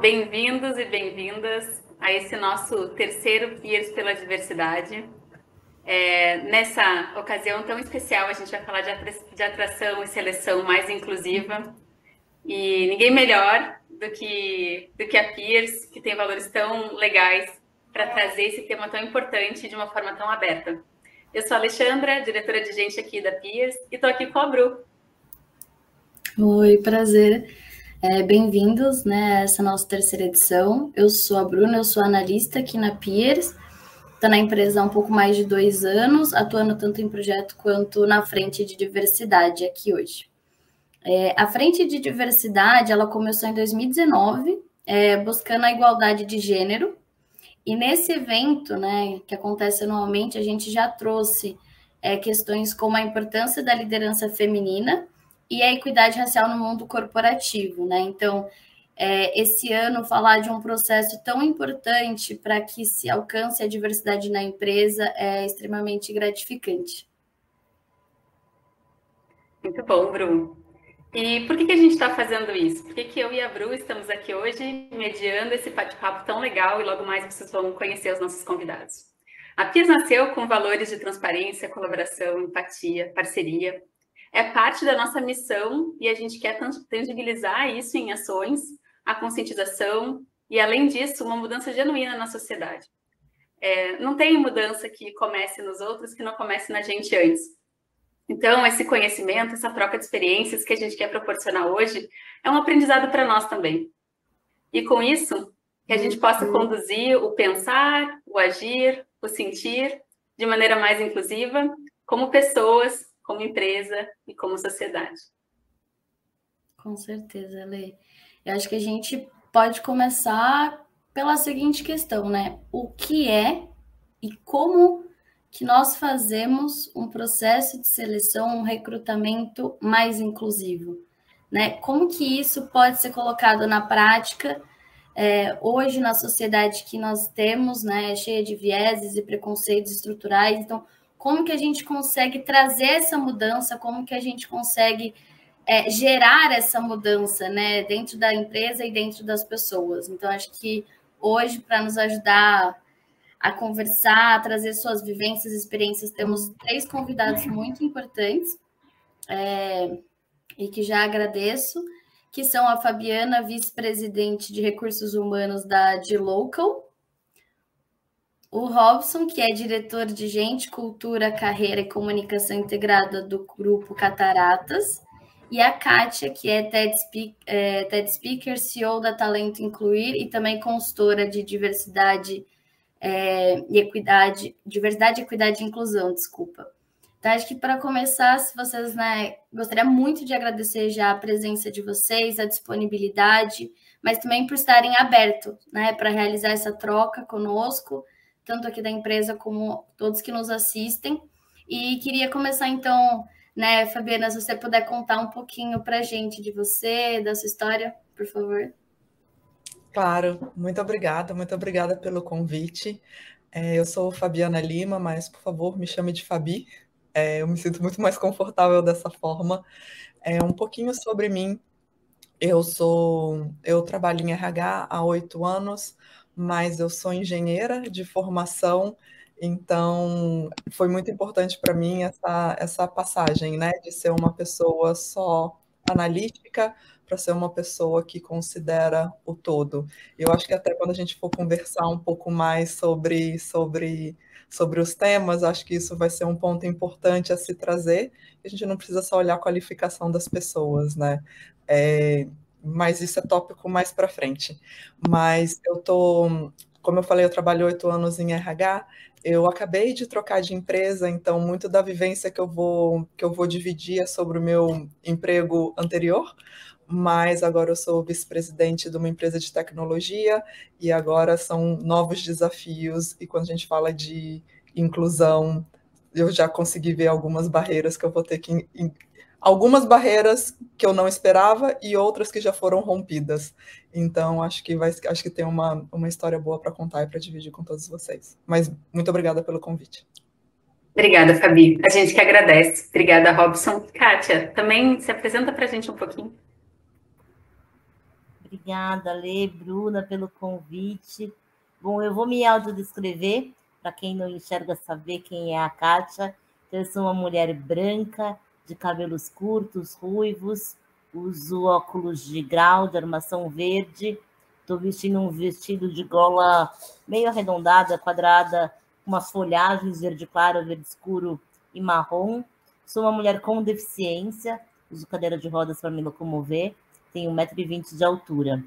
Bem-vindos e bem-vindas a esse nosso terceiro Peers pela Diversidade. É, nessa ocasião tão especial, a gente vai falar de atração e seleção mais inclusiva. E ninguém melhor do que, do que a Peers, que tem valores tão legais para trazer esse tema tão importante de uma forma tão aberta. Eu sou a Alexandra, diretora de gente aqui da Peers, e estou aqui com a Bru. Oi, prazer. É, Bem-vindos né, a essa nossa terceira edição. Eu sou a Bruna, eu sou analista aqui na Peers. Estou na empresa há um pouco mais de dois anos, atuando tanto em projeto quanto na frente de diversidade aqui hoje. É, a frente de diversidade ela começou em 2019, é, buscando a igualdade de gênero. E nesse evento, né, que acontece anualmente, a gente já trouxe é, questões como a importância da liderança feminina e a equidade racial no mundo corporativo, né? Então, é, esse ano falar de um processo tão importante para que se alcance a diversidade na empresa é extremamente gratificante. Muito bom, Bruno. E por que, que a gente está fazendo isso? Por que, que eu e a Bru estamos aqui hoje mediando esse bate-papo tão legal e logo mais vocês vão conhecer os nossos convidados? A PIS nasceu com valores de transparência, colaboração, empatia, parceria, é parte da nossa missão e a gente quer tangibilizar isso em ações, a conscientização e, além disso, uma mudança genuína na sociedade. É, não tem mudança que comece nos outros que não comece na gente antes. Então, esse conhecimento, essa troca de experiências que a gente quer proporcionar hoje é um aprendizado para nós também. E com isso, que a gente possa uhum. conduzir o pensar, o agir, o sentir de maneira mais inclusiva, como pessoas como empresa e como sociedade. Com certeza, Lê. Eu acho que a gente pode começar pela seguinte questão, né? O que é e como que nós fazemos um processo de seleção, um recrutamento mais inclusivo, né? Como que isso pode ser colocado na prática é, hoje na sociedade que nós temos, né, cheia de vieses e preconceitos estruturais, então como que a gente consegue trazer essa mudança, como que a gente consegue é, gerar essa mudança, né, dentro da empresa e dentro das pessoas. Então, acho que hoje, para nos ajudar a conversar, a trazer suas vivências e experiências, temos três convidados muito importantes é, e que já agradeço, que são a Fabiana, vice-presidente de recursos humanos da D-Local, o Robson, que é diretor de Gente, Cultura, Carreira e Comunicação Integrada do grupo Cataratas, e a Kátia, que é TED, Speak, é, TED Speaker, CEO da Talento Incluir e também consultora de diversidade é, e equidade, diversidade, equidade e inclusão, desculpa. Então, acho que para começar, se vocês, né, gostaria muito de agradecer já a presença de vocês, a disponibilidade, mas também por estarem abertos, né, para realizar essa troca conosco, tanto aqui da empresa como todos que nos assistem. E queria começar então, né, Fabiana, se você puder contar um pouquinho para a gente de você, da sua história, por favor. Claro, muito obrigada, muito obrigada pelo convite. É, eu sou Fabiana Lima, mas por favor me chame de Fabi. É, eu me sinto muito mais confortável dessa forma. É, um pouquinho sobre mim. Eu sou, eu trabalho em RH há oito anos mas eu sou engenheira de formação, então foi muito importante para mim essa, essa passagem, né, de ser uma pessoa só analítica para ser uma pessoa que considera o todo. Eu acho que até quando a gente for conversar um pouco mais sobre, sobre, sobre os temas, acho que isso vai ser um ponto importante a se trazer. A gente não precisa só olhar a qualificação das pessoas, né? É, mas isso é tópico mais para frente. Mas eu tô, como eu falei, eu trabalho oito anos em RH. Eu acabei de trocar de empresa, então muito da vivência que eu vou que eu vou dividir é sobre o meu emprego anterior. Mas agora eu sou vice-presidente de uma empresa de tecnologia e agora são novos desafios. E quando a gente fala de inclusão, eu já consegui ver algumas barreiras que eu vou ter que algumas barreiras que eu não esperava e outras que já foram rompidas. Então, acho que vai, acho que tem uma, uma história boa para contar e para dividir com todos vocês. Mas muito obrigada pelo convite. Obrigada, Fabi. A gente que agradece. Obrigada, Robson. Kátia, também se apresenta para a gente um pouquinho. Obrigada, Lê, Bruna, pelo convite. Bom, eu vou me autodescrever, para quem não enxerga saber quem é a Kátia. Eu sou uma mulher branca, de cabelos curtos, ruivos, uso óculos de grau, de armação verde, estou vestindo um vestido de gola meio arredondada, quadrada, com umas folhagens verde claro, verde escuro e marrom. Sou uma mulher com deficiência, uso cadeira de rodas para me locomover, tenho 1,20m de altura.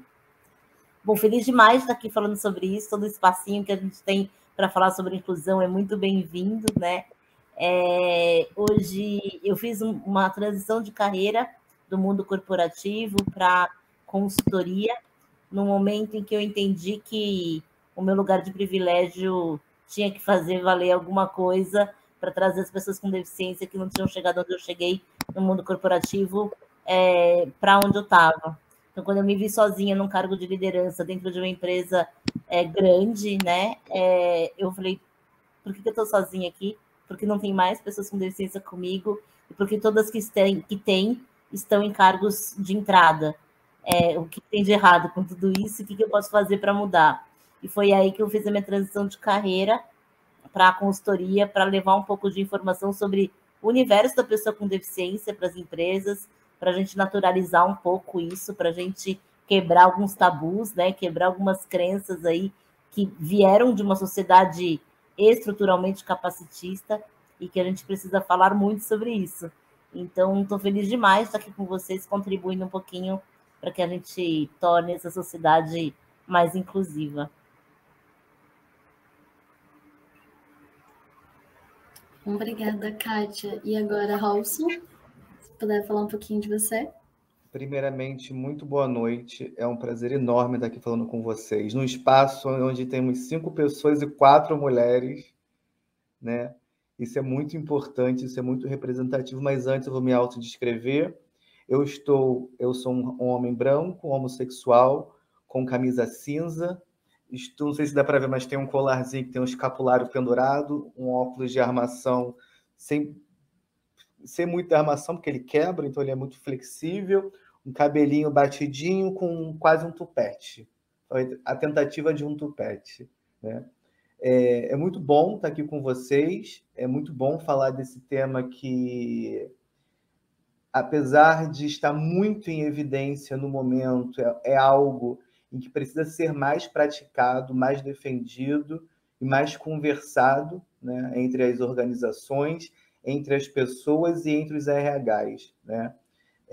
Bom, feliz demais de estar aqui falando sobre isso, todo o espacinho que a gente tem para falar sobre inclusão é muito bem-vindo, né? É, hoje eu fiz uma transição de carreira do mundo corporativo para consultoria, no momento em que eu entendi que o meu lugar de privilégio tinha que fazer valer alguma coisa para trazer as pessoas com deficiência que não tinham chegado onde eu cheguei no mundo corporativo é, para onde eu estava. Então, quando eu me vi sozinha num cargo de liderança dentro de uma empresa é, grande, né, é, eu falei, por que, que eu estou sozinha aqui? Porque não tem mais pessoas com deficiência comigo e porque todas que têm, que têm estão em cargos de entrada. É, o que tem de errado com tudo isso? O que, que eu posso fazer para mudar? E foi aí que eu fiz a minha transição de carreira para a consultoria, para levar um pouco de informação sobre o universo da pessoa com deficiência para as empresas, para a gente naturalizar um pouco isso, para a gente quebrar alguns tabus, né? Quebrar algumas crenças aí que vieram de uma sociedade estruturalmente capacitista e que a gente precisa falar muito sobre isso. Então, estou feliz demais de estar aqui com vocês, contribuindo um pouquinho para que a gente torne essa sociedade mais inclusiva. Obrigada, Kátia. E agora, Robson, se puder falar um pouquinho de você. Primeiramente, muito boa noite. É um prazer enorme estar aqui falando com vocês. Num espaço onde temos cinco pessoas e quatro mulheres, né? Isso é muito importante, isso é muito representativo. Mas antes eu vou me autodescrever. Eu estou, eu sou um homem branco, homossexual, com camisa cinza, isto, não sei se dá para ver, mas tem um colarzinho que tem um escapulário pendurado, um óculos de armação sem, sem muita armação, porque ele quebra, então ele é muito flexível, um cabelinho batidinho com quase um tupete. A tentativa de um tupete. Né? É, é muito bom estar aqui com vocês, é muito bom falar desse tema que, apesar de estar muito em evidência no momento, é, é algo em que precisa ser mais praticado, mais defendido e mais conversado né, entre as organizações, entre as pessoas e entre os RHs. Né?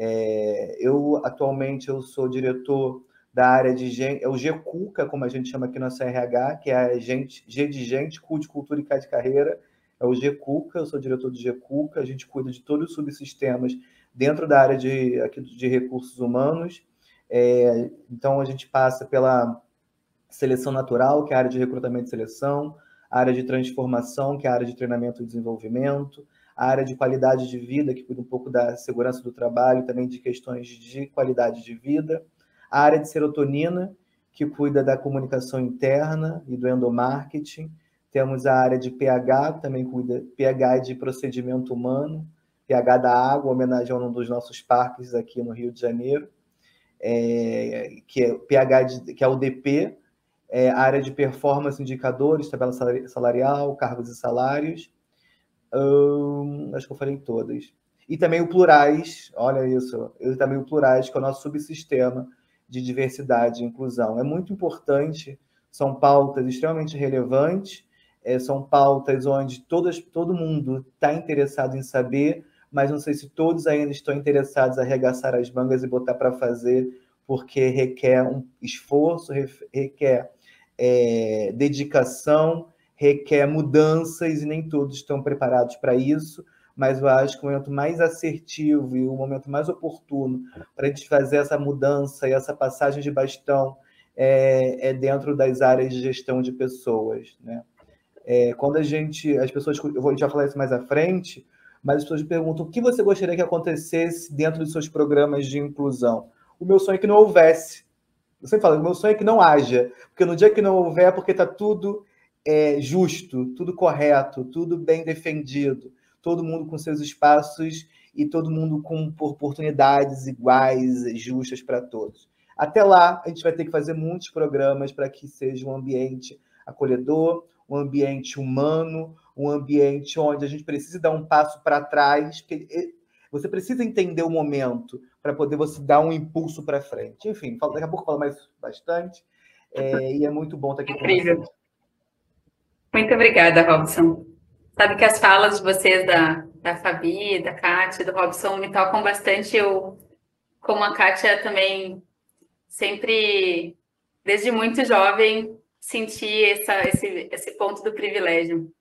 É, eu, atualmente, eu sou diretor da área de gente, é o GCUCA, como a gente chama aqui no nossa RH, que é a gente, G de gente, CU de cultura e K de carreira, é o GCUCA, eu sou diretor do GCUCA, a gente cuida de todos os subsistemas dentro da área de, aqui de recursos humanos, é, então, a gente passa pela seleção natural, que é a área de recrutamento e seleção, a área de transformação, que é a área de treinamento e desenvolvimento, a área de qualidade de vida, que cuida um pouco da segurança do trabalho, também de questões de qualidade de vida, a área de serotonina, que cuida da comunicação interna e do endomarketing, temos a área de pH, também cuida pH de procedimento humano, pH da água, homenagem a um dos nossos parques aqui no Rio de Janeiro. É, que é PH, de, que é o DP, é, área de performance, indicadores, tabela salarial, cargos e salários. Hum, acho que eu falei todas. E também o plurais, olha isso, e também o plurais, que é o nosso subsistema de diversidade e inclusão. É muito importante, são pautas extremamente relevantes, é, são pautas onde todas, todo mundo está interessado em saber, mas não sei se todos ainda estão interessados a arregaçar as mangas e botar para fazer, porque requer um esforço, requer é, dedicação, requer mudanças e nem todos estão preparados para isso. Mas eu acho que o momento mais assertivo e o momento mais oportuno para a gente fazer essa mudança e essa passagem de bastão é, é dentro das áreas de gestão de pessoas, né? É, quando a gente, as pessoas, eu vou já falar isso mais à frente, mas as pessoas perguntam o que você gostaria que acontecesse dentro dos seus programas de inclusão. O meu sonho é que não houvesse. Eu sempre falo, o meu sonho é que não haja, porque no dia que não houver, é porque está tudo é, justo, tudo correto, tudo bem defendido, todo mundo com seus espaços e todo mundo com oportunidades iguais, justas para todos. Até lá, a gente vai ter que fazer muitos programas para que seja um ambiente acolhedor, um ambiente humano, um ambiente onde a gente precisa dar um passo para trás, porque você precisa entender o momento para poder você dar um impulso para frente. Enfim, daqui a pouco falo mais bastante, é, e é muito bom estar aqui com vocês. Muito obrigada, Robson. Sabe que as falas de vocês, da, da Fabi, da Kátia, do Robson, me tocam bastante. Eu, como a Kátia, também sempre, desde muito jovem, senti essa, esse, esse ponto do privilégio.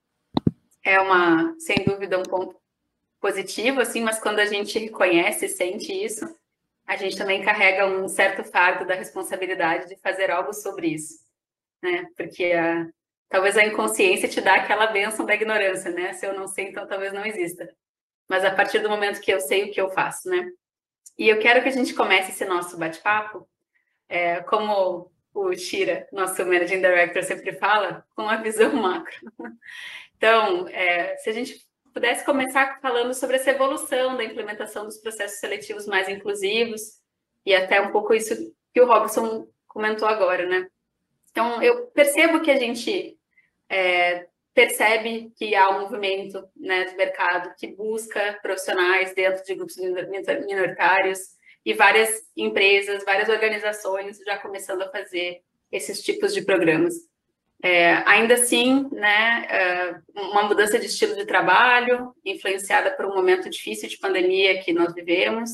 É uma, sem dúvida, um ponto positivo, assim, mas quando a gente reconhece e sente isso, a gente também carrega um certo fardo da responsabilidade de fazer algo sobre isso, né? Porque a, talvez a inconsciência te dá aquela benção da ignorância, né? Se eu não sei, então talvez não exista. Mas a partir do momento que eu sei o que eu faço, né? E eu quero que a gente comece esse nosso bate-papo, é, como o Shira, nosso Managing Director, sempre fala, com a visão macro. Então, é, se a gente pudesse começar falando sobre essa evolução da implementação dos processos seletivos mais inclusivos e até um pouco isso que o Robson comentou agora, né? Então, eu percebo que a gente é, percebe que há um movimento né, do mercado que busca profissionais dentro de grupos minoritários e várias empresas, várias organizações já começando a fazer esses tipos de programas. É, ainda assim, né, é, uma mudança de estilo de trabalho, influenciada por um momento difícil de pandemia que nós vivemos,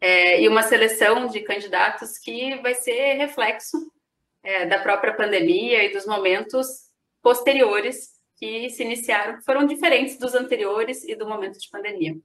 é, e uma seleção de candidatos que vai ser reflexo é, da própria pandemia e dos momentos posteriores que se iniciaram, foram diferentes dos anteriores e do momento de pandemia.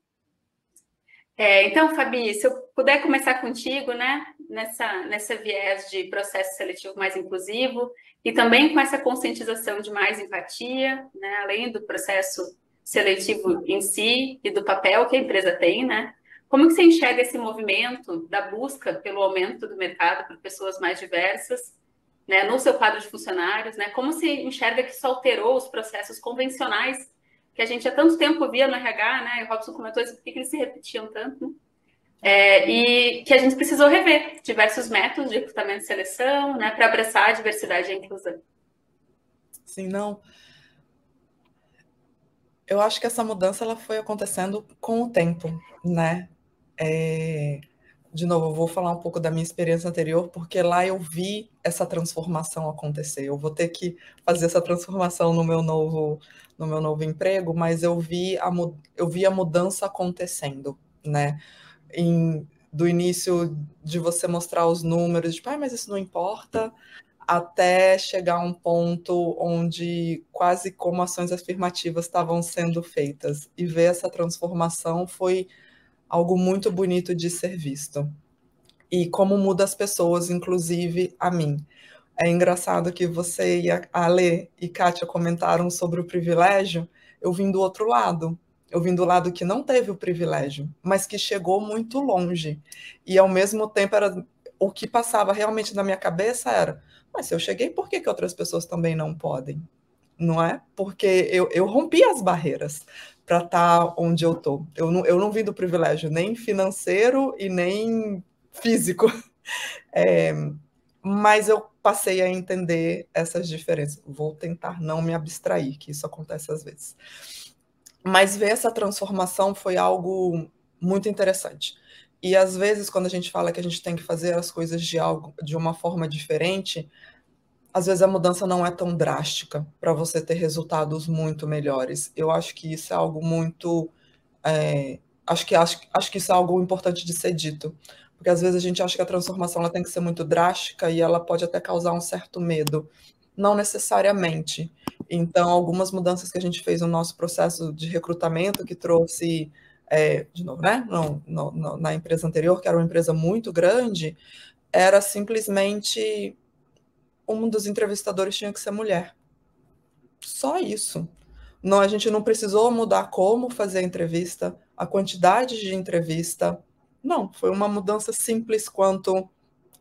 É, então, Fabi, se eu puder começar contigo, né, nessa, nessa viés de processo seletivo mais inclusivo e também com essa conscientização de mais empatia, né, além do processo seletivo em si e do papel que a empresa tem, né? Como que você enxerga esse movimento da busca pelo aumento do mercado por pessoas mais diversas, né, no seu quadro de funcionários, né? Como se enxerga que isso alterou os processos convencionais que a gente há tanto tempo via no RH, né? O Robson comentou isso, por que eles se repetiam tanto, né? É, e que a gente precisou rever diversos métodos de recrutamento e seleção, né, para abraçar a diversidade e a inclusão. Sim, não. Eu acho que essa mudança ela foi acontecendo com o tempo, né? É... De novo, eu vou falar um pouco da minha experiência anterior, porque lá eu vi essa transformação acontecer. Eu vou ter que fazer essa transformação no meu novo, no meu novo emprego, mas eu vi a, eu vi a mudança acontecendo, né? Em, do início de você mostrar os números, tipo, ah, mas isso não importa, até chegar a um ponto onde quase como ações afirmativas estavam sendo feitas. E ver essa transformação foi algo muito bonito de ser visto. E como muda as pessoas, inclusive a mim. É engraçado que você e a Ale e Kátia comentaram sobre o privilégio. Eu vim do outro lado. Eu vim do lado que não teve o privilégio, mas que chegou muito longe. E ao mesmo tempo era o que passava realmente na minha cabeça era: mas se eu cheguei, por que, que outras pessoas também não podem? Não é? Porque eu, eu rompi as barreiras para estar tá onde eu estou. Eu não, eu não vim do privilégio nem financeiro e nem físico. É, mas eu passei a entender essas diferenças. Vou tentar não me abstrair, que isso acontece às vezes. Mas ver essa transformação foi algo muito interessante. E às vezes, quando a gente fala que a gente tem que fazer as coisas de algo de uma forma diferente, às vezes a mudança não é tão drástica para você ter resultados muito melhores. Eu acho que isso é algo muito. É, acho, que, acho, acho que isso é algo importante de ser dito porque às vezes a gente acha que a transformação ela tem que ser muito drástica e ela pode até causar um certo medo. Não necessariamente. Então, algumas mudanças que a gente fez no nosso processo de recrutamento, que trouxe, é, de novo, né, no, no, na empresa anterior, que era uma empresa muito grande, era simplesmente um dos entrevistadores tinha que ser mulher. Só isso. Não, a gente não precisou mudar como fazer a entrevista, a quantidade de entrevista, não, foi uma mudança simples quanto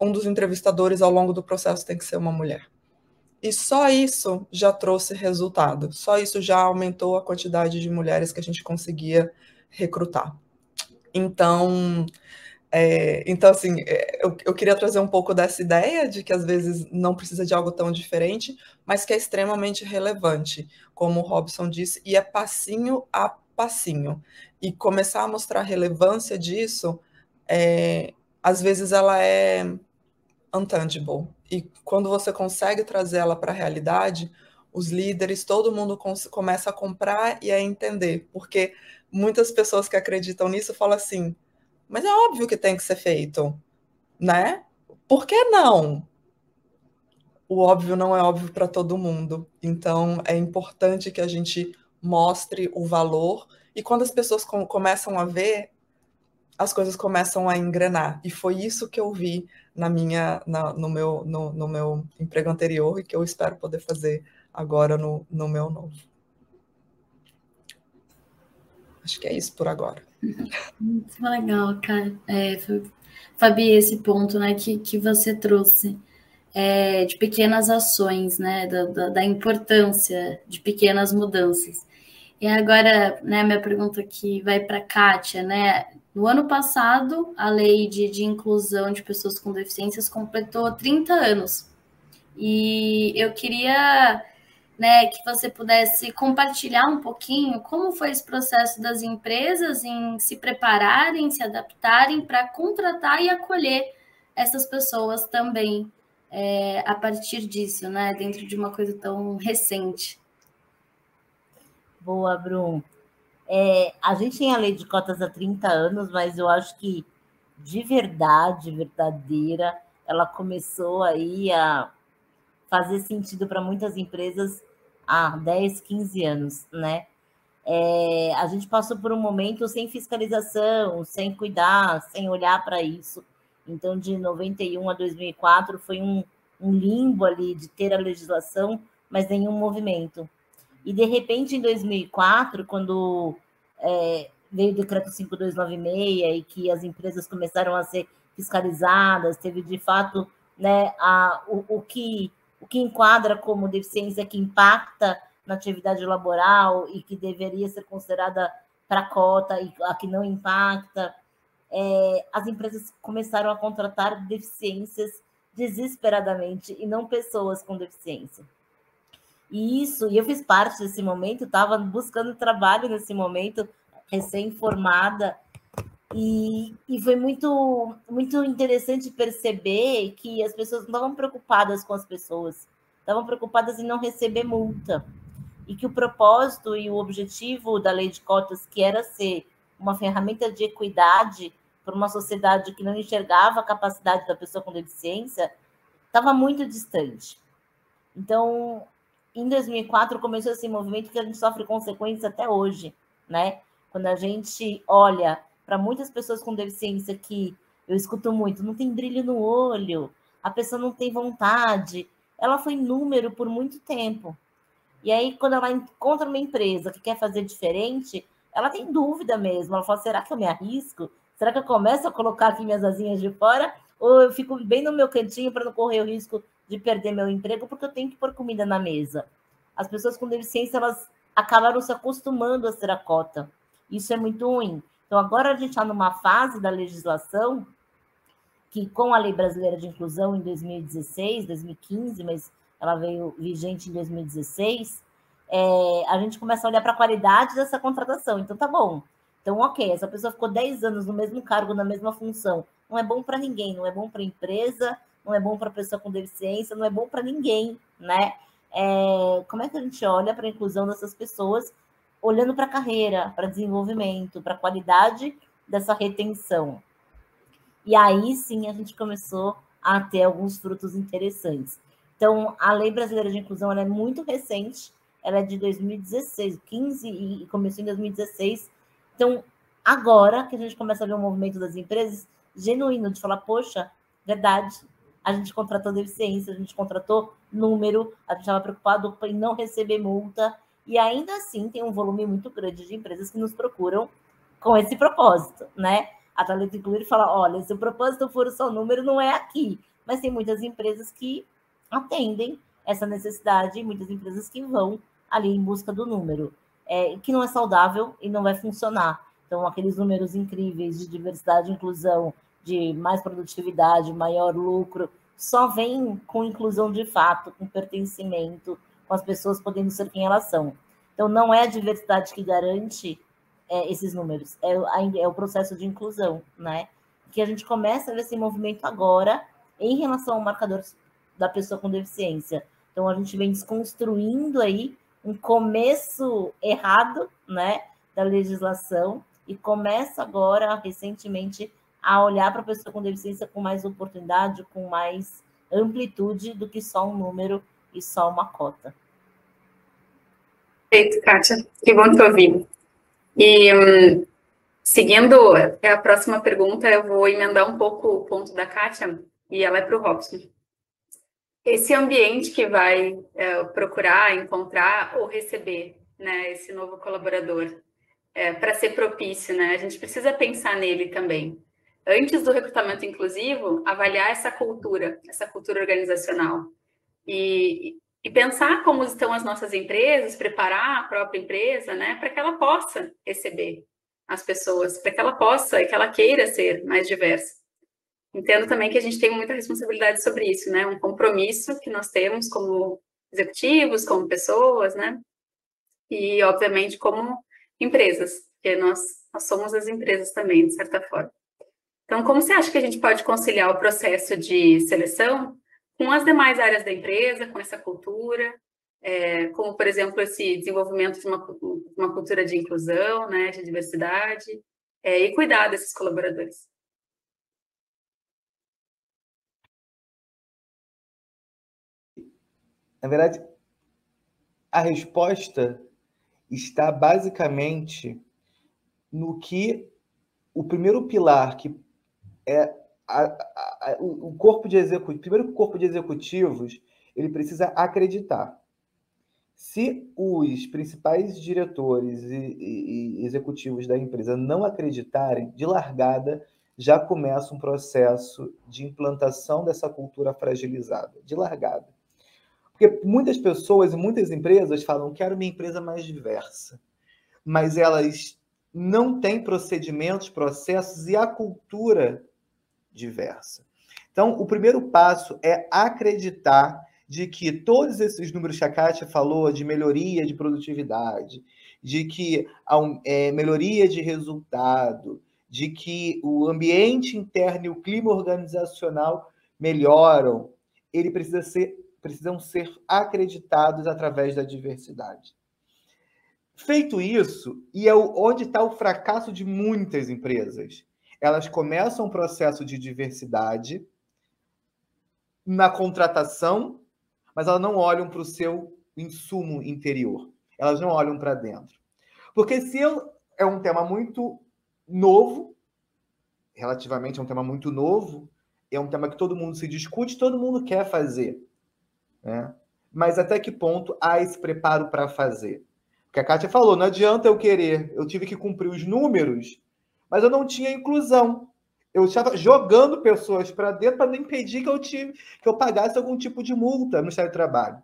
um dos entrevistadores ao longo do processo tem que ser uma mulher. E só isso já trouxe resultado, só isso já aumentou a quantidade de mulheres que a gente conseguia recrutar. Então, É, então, assim, é, eu, eu, queria trazer um pouco dessa ideia de que às vezes não precisa de algo tão diferente, mas que é extremamente relevante, como o Robson disse, e é passinho a passinho. E começar a mostrar a relevância disso, é, às vezes ela é untangible. E quando você consegue trazer ela para a realidade, os líderes, todo mundo começa a comprar e a entender, porque muitas pessoas que acreditam nisso falam assim mas é óbvio que tem que ser feito, né? Por que não? O óbvio não é óbvio para todo mundo. Então, é importante que a gente mostre o valor e quando as pessoas com, começam a ver, as coisas começam a engrenar. E foi isso que eu vi na minha, na, no, meu, no, no, meu emprego anterior e que eu espero poder fazer agora no, no meu novo. Acho que é isso por agora. Muito legal, cara. É, Fabi, esse ponto né, que, que você trouxe é, de pequenas ações, né, da, da, da, importância de pequenas mudanças. E agora, né, minha pergunta aqui vai para a Kátia, né? No ano passado, a lei de, de inclusão de pessoas com deficiências completou 30 anos. E eu queria né, que você pudesse compartilhar um pouquinho como foi esse processo das empresas em se prepararem, se adaptarem para contratar e acolher essas pessoas também é, a partir disso, né, dentro de uma coisa tão recente. Boa, Brum. É, a gente tem a lei de cotas há 30 anos, mas eu acho que de verdade, verdadeira, ela começou aí a fazer sentido para muitas empresas há 10, 15 anos, né? É, a gente passou por um momento sem fiscalização, sem cuidar, sem olhar para isso. Então, de 91 a 2004 foi um, um limbo ali de ter a legislação, mas nenhum movimento. E, de repente, em 2004, quando é, veio o decreto 5296 e que as empresas começaram a ser fiscalizadas, teve de fato né, a, o, o que o que enquadra como deficiência que impacta na atividade laboral e que deveria ser considerada para cota e a que não impacta, é, as empresas começaram a contratar deficiências desesperadamente e não pessoas com deficiência. E isso, e eu fiz parte desse momento, estava buscando trabalho nesse momento, recém-formada, e, e foi muito, muito interessante perceber que as pessoas não estavam preocupadas com as pessoas, estavam preocupadas em não receber multa. E que o propósito e o objetivo da lei de cotas, que era ser uma ferramenta de equidade para uma sociedade que não enxergava a capacidade da pessoa com deficiência, estava muito distante. Então, em 2004 começou esse movimento que a gente sofre consequências até hoje, né? Quando a gente olha para muitas pessoas com deficiência que eu escuto muito, não tem brilho no olho, a pessoa não tem vontade, ela foi número por muito tempo. E aí, quando ela encontra uma empresa que quer fazer diferente, ela tem dúvida mesmo. Ela fala: será que eu me arrisco? Será que eu começo a colocar aqui minhas asinhas de fora? Ou eu fico bem no meu cantinho para não correr o risco de perder meu emprego porque eu tenho que pôr comida na mesa? As pessoas com deficiência, elas acabaram se acostumando a ser a cota. Isso é muito ruim. Então, agora a gente está numa fase da legislação que, com a Lei Brasileira de Inclusão em 2016, 2015, mas ela veio vigente em 2016, é, a gente começa a olhar para a qualidade dessa contratação. Então, tá bom. Então, ok, essa pessoa ficou 10 anos no mesmo cargo, na mesma função. Não é bom para ninguém, não é bom para a empresa, não é bom para a pessoa com deficiência, não é bom para ninguém, né? É, como é que a gente olha para a inclusão dessas pessoas olhando para a carreira, para desenvolvimento, para a qualidade dessa retenção. E aí sim a gente começou a ter alguns frutos interessantes. Então, a Lei Brasileira de Inclusão é muito recente, ela é de 2016, 15 e começou em 2016. Então, agora que a gente começa a ver um movimento das empresas genuíno de falar, poxa, verdade, a gente contratou deficiência, a gente contratou número, a gente estava preocupado em não receber multa, e ainda assim tem um volume muito grande de empresas que nos procuram com esse propósito, né? A Talento Incluir fala, olha, se o propósito for só número, não é aqui. Mas tem muitas empresas que atendem essa necessidade, muitas empresas que vão ali em busca do número, é, que não é saudável e não vai funcionar. Então, aqueles números incríveis de diversidade inclusão de mais produtividade, maior lucro, só vem com inclusão de fato, com pertencimento, com as pessoas podendo ser quem elas são. Então, não é a diversidade que garante é, esses números, é, é, o processo de inclusão, né? Que a gente começa a ver esse movimento agora em relação ao marcador da pessoa com deficiência. Então, a gente vem desconstruindo aí um começo errado, né, da legislação e começa agora, recentemente, a olhar para a pessoa com deficiência com mais oportunidade, com mais amplitude do que só um número e só uma cota. Perfeito, Kátia. Que bom te ouvir. E um, seguindo a próxima pergunta, eu vou emendar um pouco o ponto da Kátia e ela é para o Robson. Esse ambiente que vai é, procurar, encontrar ou receber né, esse novo colaborador é, para ser propício, né? A gente precisa pensar nele também antes do recrutamento inclusivo, avaliar essa cultura, essa cultura organizacional. E, e pensar como estão as nossas empresas, preparar a própria empresa, né, para que ela possa receber as pessoas, para que ela possa e que ela queira ser mais diversa. Entendo também que a gente tem muita responsabilidade sobre isso, né, um compromisso que nós temos como executivos, como pessoas, né, e obviamente como empresas, porque nós, nós somos as empresas também, de certa forma. Então, como você acha que a gente pode conciliar o processo de seleção com as demais áreas da empresa, com essa cultura, é, como, por exemplo, esse desenvolvimento de uma, uma cultura de inclusão, né, de diversidade, é, e cuidar desses colaboradores? Na verdade, a resposta está basicamente no que o primeiro pilar que é a, a, o corpo de executivos, primeiro o corpo de executivos, ele precisa acreditar. Se os principais diretores e, e, e executivos da empresa não acreditarem, de largada já começa um processo de implantação dessa cultura fragilizada, de largada. Porque muitas pessoas e muitas empresas falam: quero minha empresa mais diversa, mas elas não têm procedimentos, processos e a cultura diversa. Então, o primeiro passo é acreditar de que todos esses números que a Kátia falou de melhoria de produtividade, de que é, melhoria de resultado, de que o ambiente interno e o clima organizacional melhoram, ele precisa ser, precisam ser acreditados através da diversidade. Feito isso, e é onde está o fracasso de muitas empresas, elas começam um processo de diversidade na contratação, mas elas não olham para o seu insumo interior. Elas não olham para dentro. Porque se eu, é um tema muito novo, relativamente é um tema muito novo, é um tema que todo mundo se discute, todo mundo quer fazer. Né? Mas até que ponto há esse preparo para fazer? Porque a Kátia falou, não adianta eu querer, eu tive que cumprir os números mas eu não tinha inclusão. Eu estava jogando pessoas para dentro para não impedir que eu, tive, que eu pagasse algum tipo de multa no Ministério do Trabalho.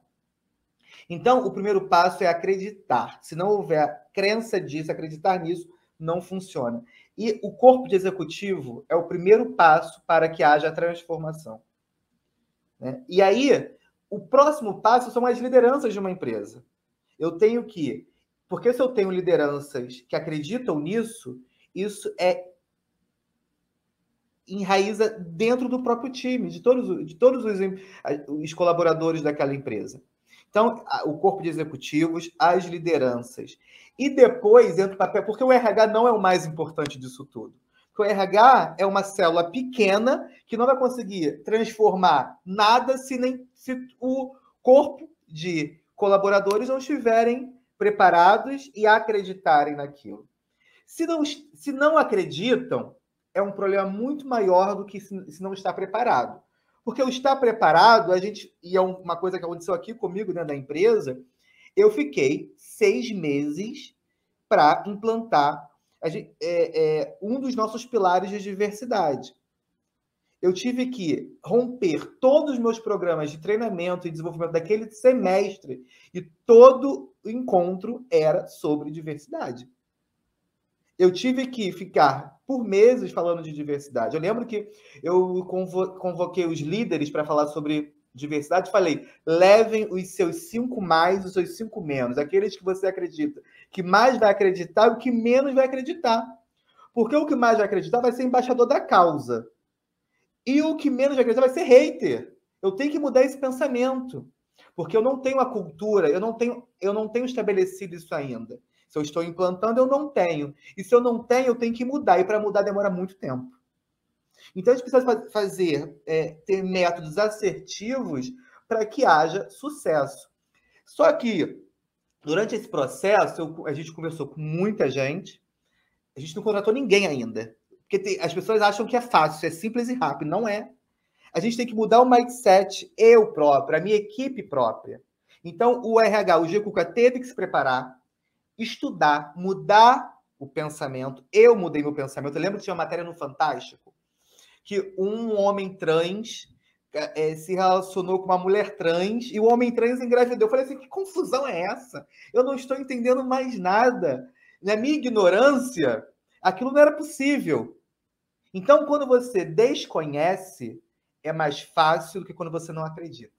Então, o primeiro passo é acreditar. Se não houver crença disso, acreditar nisso, não funciona. E o corpo de executivo é o primeiro passo para que haja transformação. Né? E aí, o próximo passo são as lideranças de uma empresa. Eu tenho que, porque se eu tenho lideranças que acreditam nisso, isso é enraiza dentro do próprio time, de todos, de todos os, os colaboradores daquela empresa. Então, o corpo de executivos, as lideranças. E depois entra o papel, porque o RH não é o mais importante disso tudo. O RH é uma célula pequena que não vai conseguir transformar nada se, nem, se o corpo de colaboradores não estiverem preparados e acreditarem naquilo. Se não, se não acreditam, é um problema muito maior do que se, se não está preparado. Porque o estar preparado, a gente, e é uma coisa que aconteceu aqui comigo dentro da empresa, eu fiquei seis meses para implantar é, é, um dos nossos pilares de diversidade. Eu tive que romper todos os meus programas de treinamento e desenvolvimento daquele semestre, e todo encontro era sobre diversidade. Eu tive que ficar por meses falando de diversidade. Eu lembro que eu convoquei os líderes para falar sobre diversidade, falei: levem os seus cinco mais, os seus cinco menos, aqueles que você acredita que mais vai acreditar e o que menos vai acreditar. Porque o que mais vai acreditar vai ser embaixador da causa. E o que menos vai acreditar vai ser hater. Eu tenho que mudar esse pensamento. Porque eu não tenho a cultura, eu não tenho, eu não tenho estabelecido isso ainda. Se eu estou implantando, eu não tenho. E se eu não tenho, eu tenho que mudar. E para mudar demora muito tempo. Então a gente precisa fazer, é, ter métodos assertivos para que haja sucesso. Só que durante esse processo, eu, a gente conversou com muita gente, a gente não contratou ninguém ainda. Porque tem, as pessoas acham que é fácil, é simples e rápido. Não é. A gente tem que mudar o mindset, eu próprio, a minha equipe própria. Então, o RH, o Gicuca, teve que se preparar, estudar, mudar o pensamento. Eu mudei meu pensamento. Eu lembro que tinha uma matéria no Fantástico que um homem trans é, se relacionou com uma mulher trans e o homem trans engravidou. Eu falei assim: que confusão é essa? Eu não estou entendendo mais nada. Na minha ignorância, aquilo não era possível. Então, quando você desconhece, é mais fácil do que quando você não acredita.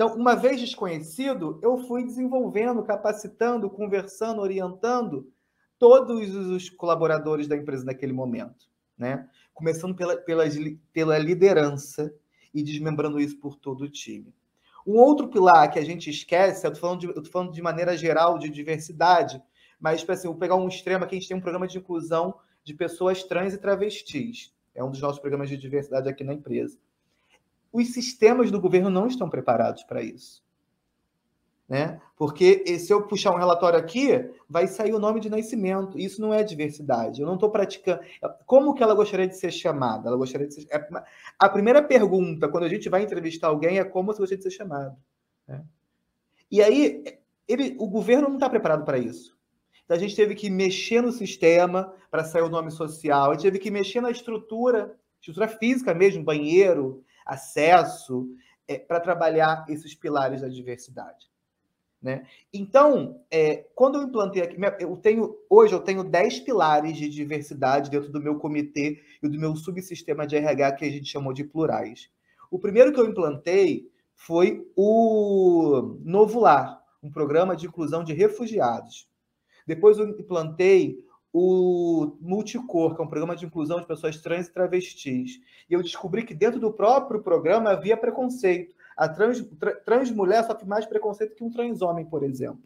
Então, uma vez desconhecido, eu fui desenvolvendo, capacitando, conversando, orientando todos os colaboradores da empresa naquele momento, né? começando pela, pela, pela liderança e desmembrando isso por todo o time. Um outro pilar que a gente esquece, eu estou falando, de, falando de maneira geral de diversidade, mas tipo assim, vou pegar um extremo aqui, a gente tem um programa de inclusão de pessoas trans e travestis. É um dos nossos programas de diversidade aqui na empresa. Os sistemas do governo não estão preparados para isso né? Porque se eu puxar um relatório aqui, vai sair o nome de nascimento. Isso não é diversidade. Eu não estou praticando. Como que ela gostaria de ser chamada? Ela gostaria de ser. É, a primeira pergunta, quando a gente vai entrevistar alguém, é como você gostaria de ser chamado. Né? E aí, ele, o governo não está preparado para isso. Então a gente teve que mexer no sistema para sair o nome social, a gente teve que mexer na estrutura, estrutura física mesmo, banheiro, acesso, é, para trabalhar esses pilares da diversidade. Né? Então, é, quando eu implantei aqui, eu tenho, hoje eu tenho 10 pilares de diversidade dentro do meu comitê e do meu subsistema de RH que a gente chamou de plurais. O primeiro que eu implantei foi o Novo Lar, um programa de inclusão de refugiados. Depois eu implantei o Multicor, que é um programa de inclusão de pessoas trans e travestis. E eu descobri que dentro do próprio programa havia preconceito. A trans, tra, trans mulher sofre mais preconceito que um trans homem, por exemplo.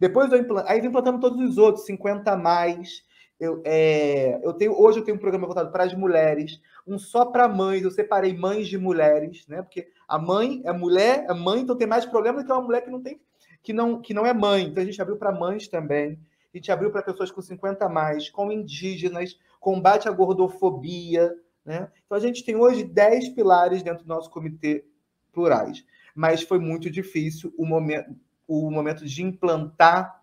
Depois eu implant... aí implantando todos os outros, 50 a mais. Eu, é... eu tenho, hoje eu tenho um programa voltado para as mulheres, um só para mães. Eu separei mães de mulheres, né? Porque a mãe é mulher, é mãe, então tem mais problema do que uma mulher que não tem, que não, que não é mãe. Então a gente abriu para mães também. A gente abriu para pessoas com 50 a mais, com indígenas, combate à gordofobia. Né? Então a gente tem hoje 10 pilares dentro do nosso comitê plurais. Mas foi muito difícil o momento, o momento de implantar.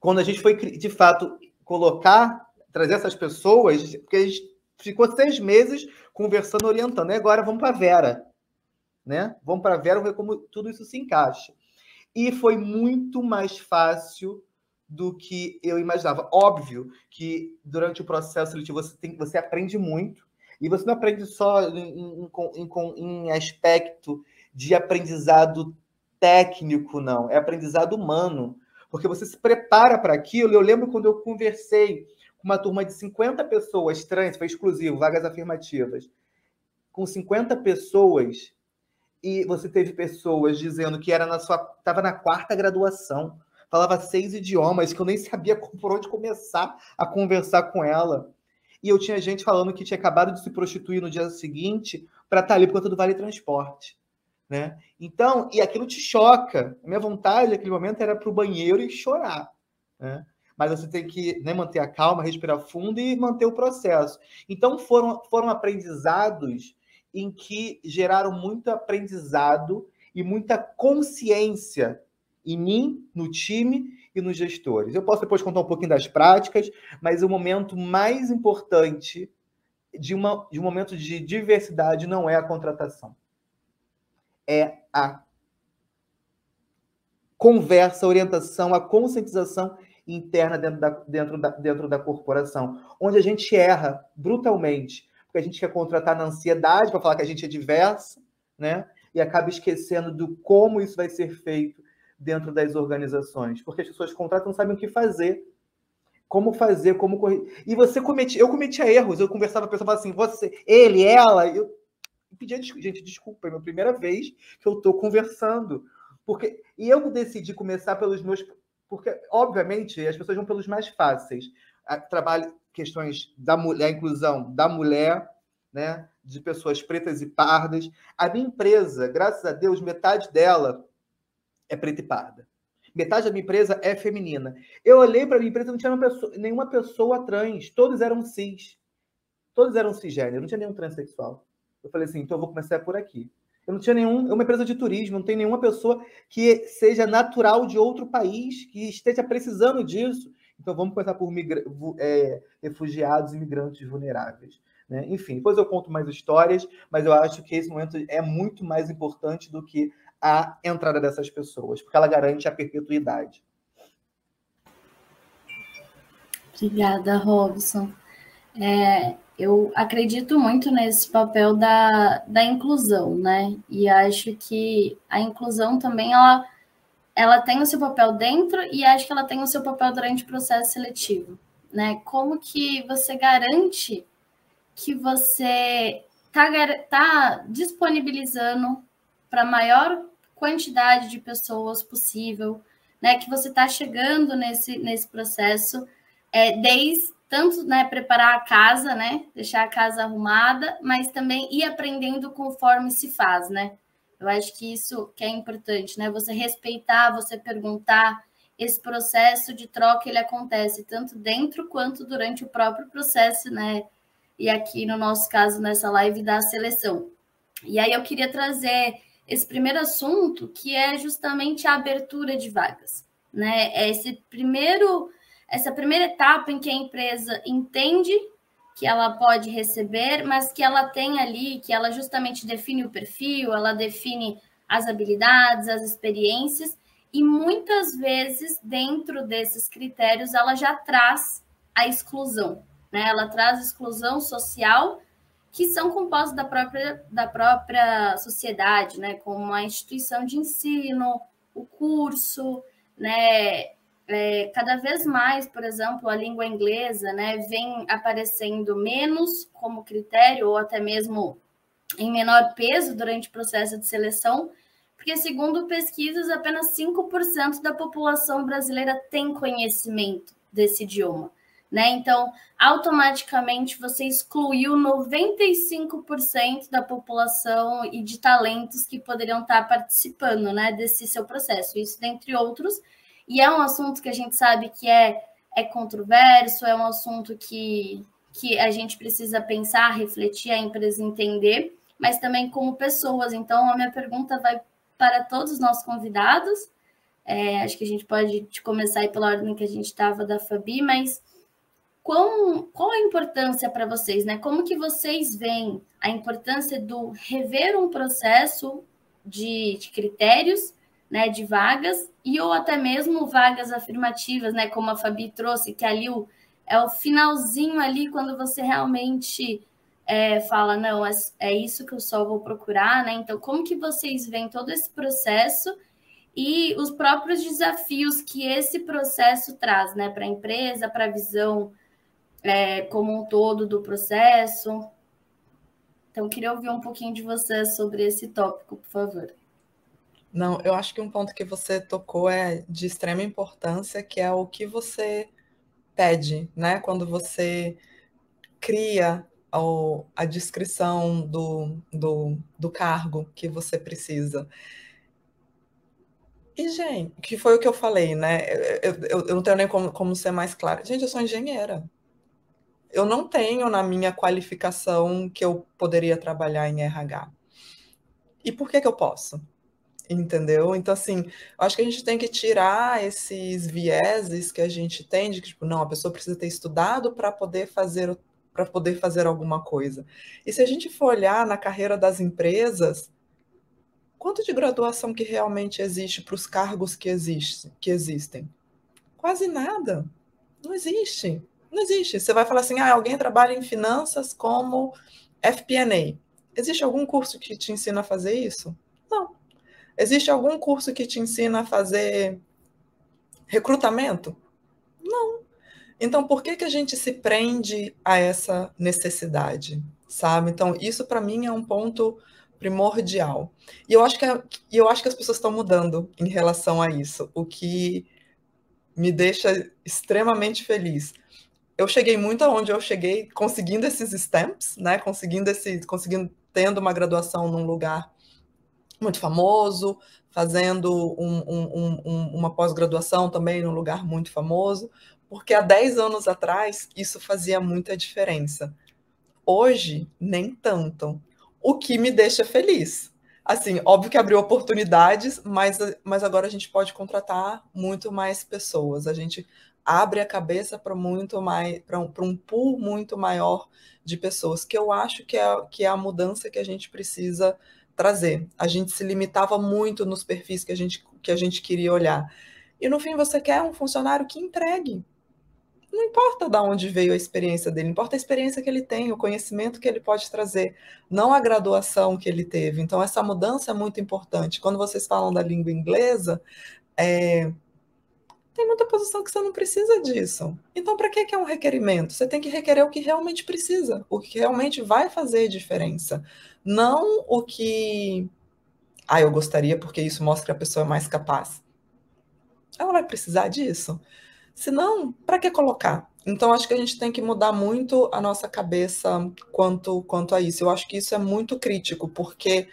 Quando a gente foi, de fato, colocar, trazer essas pessoas, porque a gente ficou seis meses conversando, orientando. E agora vamos para a Vera. Né? Vamos para a Vera ver como tudo isso se encaixa. E foi muito mais fácil do que eu imaginava. Óbvio que durante o processo seletivo você, tem, você aprende muito, e você não aprende só em, em, em, aspecto de aprendizado técnico, não. É aprendizado humano. Porque você se prepara para aquilo. Eu lembro quando eu conversei com uma turma de 50 pessoas trans, foi exclusivo, vagas afirmativas, com 50 pessoas, e você teve pessoas dizendo que era na sua. estava na quarta graduação, falava seis idiomas, que eu nem sabia por onde começar a conversar com ela e eu tinha gente falando que tinha acabado de se prostituir no dia seguinte para estar tá ali por conta do Vale Transporte. Né? Então, e aquilo te choca. A minha vontade naquele momento era para o banheiro e chorar. Né? Mas você tem que né, manter a calma, respirar fundo e manter o processo. Então, foram, foram aprendizados em que geraram muito aprendizado e muita consciência em mim, no time e nos gestores. Eu posso depois contar um pouquinho das práticas, mas o momento mais importante de, uma, de um momento de diversidade não é a contratação. É a conversa, a orientação, a conscientização interna dentro da, dentro da, dentro da corporação, onde a gente erra brutalmente, porque a gente quer contratar na ansiedade para falar que a gente é diversa, né? E acaba esquecendo do como isso vai ser feito dentro das organizações, porque as pessoas contratam não sabem o que fazer, como fazer, como correr. E você comete, eu cometia erros, eu conversava com a pessoa falava assim, você, ele, ela, eu pedia desculpa, gente, desculpa, é a minha primeira vez que eu estou conversando, porque e eu decidi começar pelos meus, porque obviamente as pessoas vão pelos mais fáceis, trabalho questões da mulher, inclusão da mulher, né, de pessoas pretas e pardas. A minha empresa, graças a Deus, metade dela é preta e parda. Metade da minha empresa é feminina. Eu olhei para a minha empresa não tinha pessoa, nenhuma pessoa trans, todos eram cis. Todos eram cisgênero, não tinha nenhum transexual. Eu falei assim, então eu vou começar por aqui. Eu não tinha nenhum, é uma empresa de turismo, não tem nenhuma pessoa que seja natural de outro país, que esteja precisando disso. Então vamos começar por migra é, refugiados e imigrantes vulneráveis. Né? Enfim, depois eu conto mais histórias, mas eu acho que esse momento é muito mais importante do que a entrada dessas pessoas, porque ela garante a perpetuidade. Obrigada, Robson. É, eu acredito muito nesse papel da, da inclusão, né? E acho que a inclusão também ela, ela tem o seu papel dentro e acho que ela tem o seu papel durante o processo seletivo, né? Como que você garante que você está tá disponibilizando para maior quantidade de pessoas possível, né? Que você está chegando nesse, nesse processo, é, desde tanto né, preparar a casa, né? Deixar a casa arrumada, mas também ir aprendendo conforme se faz, né? Eu acho que isso que é importante, né? Você respeitar, você perguntar. Esse processo de troca ele acontece tanto dentro quanto durante o próprio processo, né? e aqui no nosso caso, nessa live da seleção. E aí eu queria trazer esse primeiro assunto, que é justamente a abertura de vagas, né? É esse primeiro, essa primeira etapa em que a empresa entende que ela pode receber, mas que ela tem ali, que ela justamente define o perfil, ela define as habilidades, as experiências, e muitas vezes, dentro desses critérios, ela já traz a exclusão, né? Ela traz exclusão social que são compostas da própria, da própria sociedade, né? como a instituição de ensino, o curso, né? É, cada vez mais, por exemplo, a língua inglesa né, vem aparecendo menos como critério, ou até mesmo em menor peso durante o processo de seleção, porque, segundo pesquisas, apenas 5% da população brasileira tem conhecimento desse idioma né? Então, automaticamente você excluiu 95% da população e de talentos que poderiam estar participando, né, desse seu processo. Isso dentre outros. E é um assunto que a gente sabe que é é controverso, é um assunto que que a gente precisa pensar, refletir, a empresa entender, mas também como pessoas. Então, a minha pergunta vai para todos os nossos convidados. É, acho que a gente pode começar aí pela ordem que a gente estava da Fabi, mas qual, qual a importância para vocês, né? Como que vocês veem a importância do rever um processo de, de critérios, né, de vagas e ou até mesmo vagas afirmativas, né, como a Fabi trouxe, que ali o, é o finalzinho ali quando você realmente é, fala, não, é, é isso que eu só vou procurar, né? Então, como que vocês veem todo esse processo e os próprios desafios que esse processo traz, né, para a empresa, para a visão é, como um todo do processo. Então, queria ouvir um pouquinho de você sobre esse tópico, por favor. Não, eu acho que um ponto que você tocou é de extrema importância, que é o que você pede, né? Quando você cria a descrição do, do, do cargo que você precisa. E, gente, que foi o que eu falei, né? Eu, eu, eu não tenho nem como, como ser mais clara. Gente, eu sou engenheira eu não tenho na minha qualificação que eu poderia trabalhar em RH. E por que que eu posso? Entendeu? Então, assim, acho que a gente tem que tirar esses vieses que a gente tem de que, tipo, não, a pessoa precisa ter estudado para poder fazer para poder fazer alguma coisa. E se a gente for olhar na carreira das empresas, quanto de graduação que realmente existe para os cargos que, existe, que existem? Quase nada. Não existe. Não existe. Você vai falar assim: ah, alguém trabalha em finanças como FP&A. Existe algum curso que te ensina a fazer isso? Não. Existe algum curso que te ensina a fazer recrutamento? Não. Então, por que, que a gente se prende a essa necessidade? Sabe? Então, isso para mim é um ponto primordial. E eu acho que, eu acho que as pessoas estão mudando em relação a isso, o que me deixa extremamente feliz. Eu cheguei muito aonde eu cheguei conseguindo esses stamps, né? Conseguindo esse, conseguindo tendo uma graduação num lugar muito famoso, fazendo um, um, um, uma pós-graduação também num lugar muito famoso, porque há 10 anos atrás isso fazia muita diferença. Hoje, nem tanto o que me deixa feliz. Assim, óbvio que abriu oportunidades, mas, mas agora a gente pode contratar muito mais pessoas. A gente abre a cabeça para muito mais para um, um pool muito maior de pessoas, que eu acho que é, que é a mudança que a gente precisa trazer. A gente se limitava muito nos perfis que a gente, que a gente queria olhar. E no fim você quer um funcionário que entregue, não importa de onde veio a experiência dele, importa a experiência que ele tem, o conhecimento que ele pode trazer, não a graduação que ele teve. Então, essa mudança é muito importante. Quando vocês falam da língua inglesa, é... tem muita posição que você não precisa disso. Então, para que é um requerimento? Você tem que requerer o que realmente precisa, o que realmente vai fazer diferença. Não o que. Ah, eu gostaria porque isso mostra que a pessoa é mais capaz. Ela vai precisar disso. Senão, para que colocar? Então, acho que a gente tem que mudar muito a nossa cabeça quanto, quanto a isso. Eu acho que isso é muito crítico, porque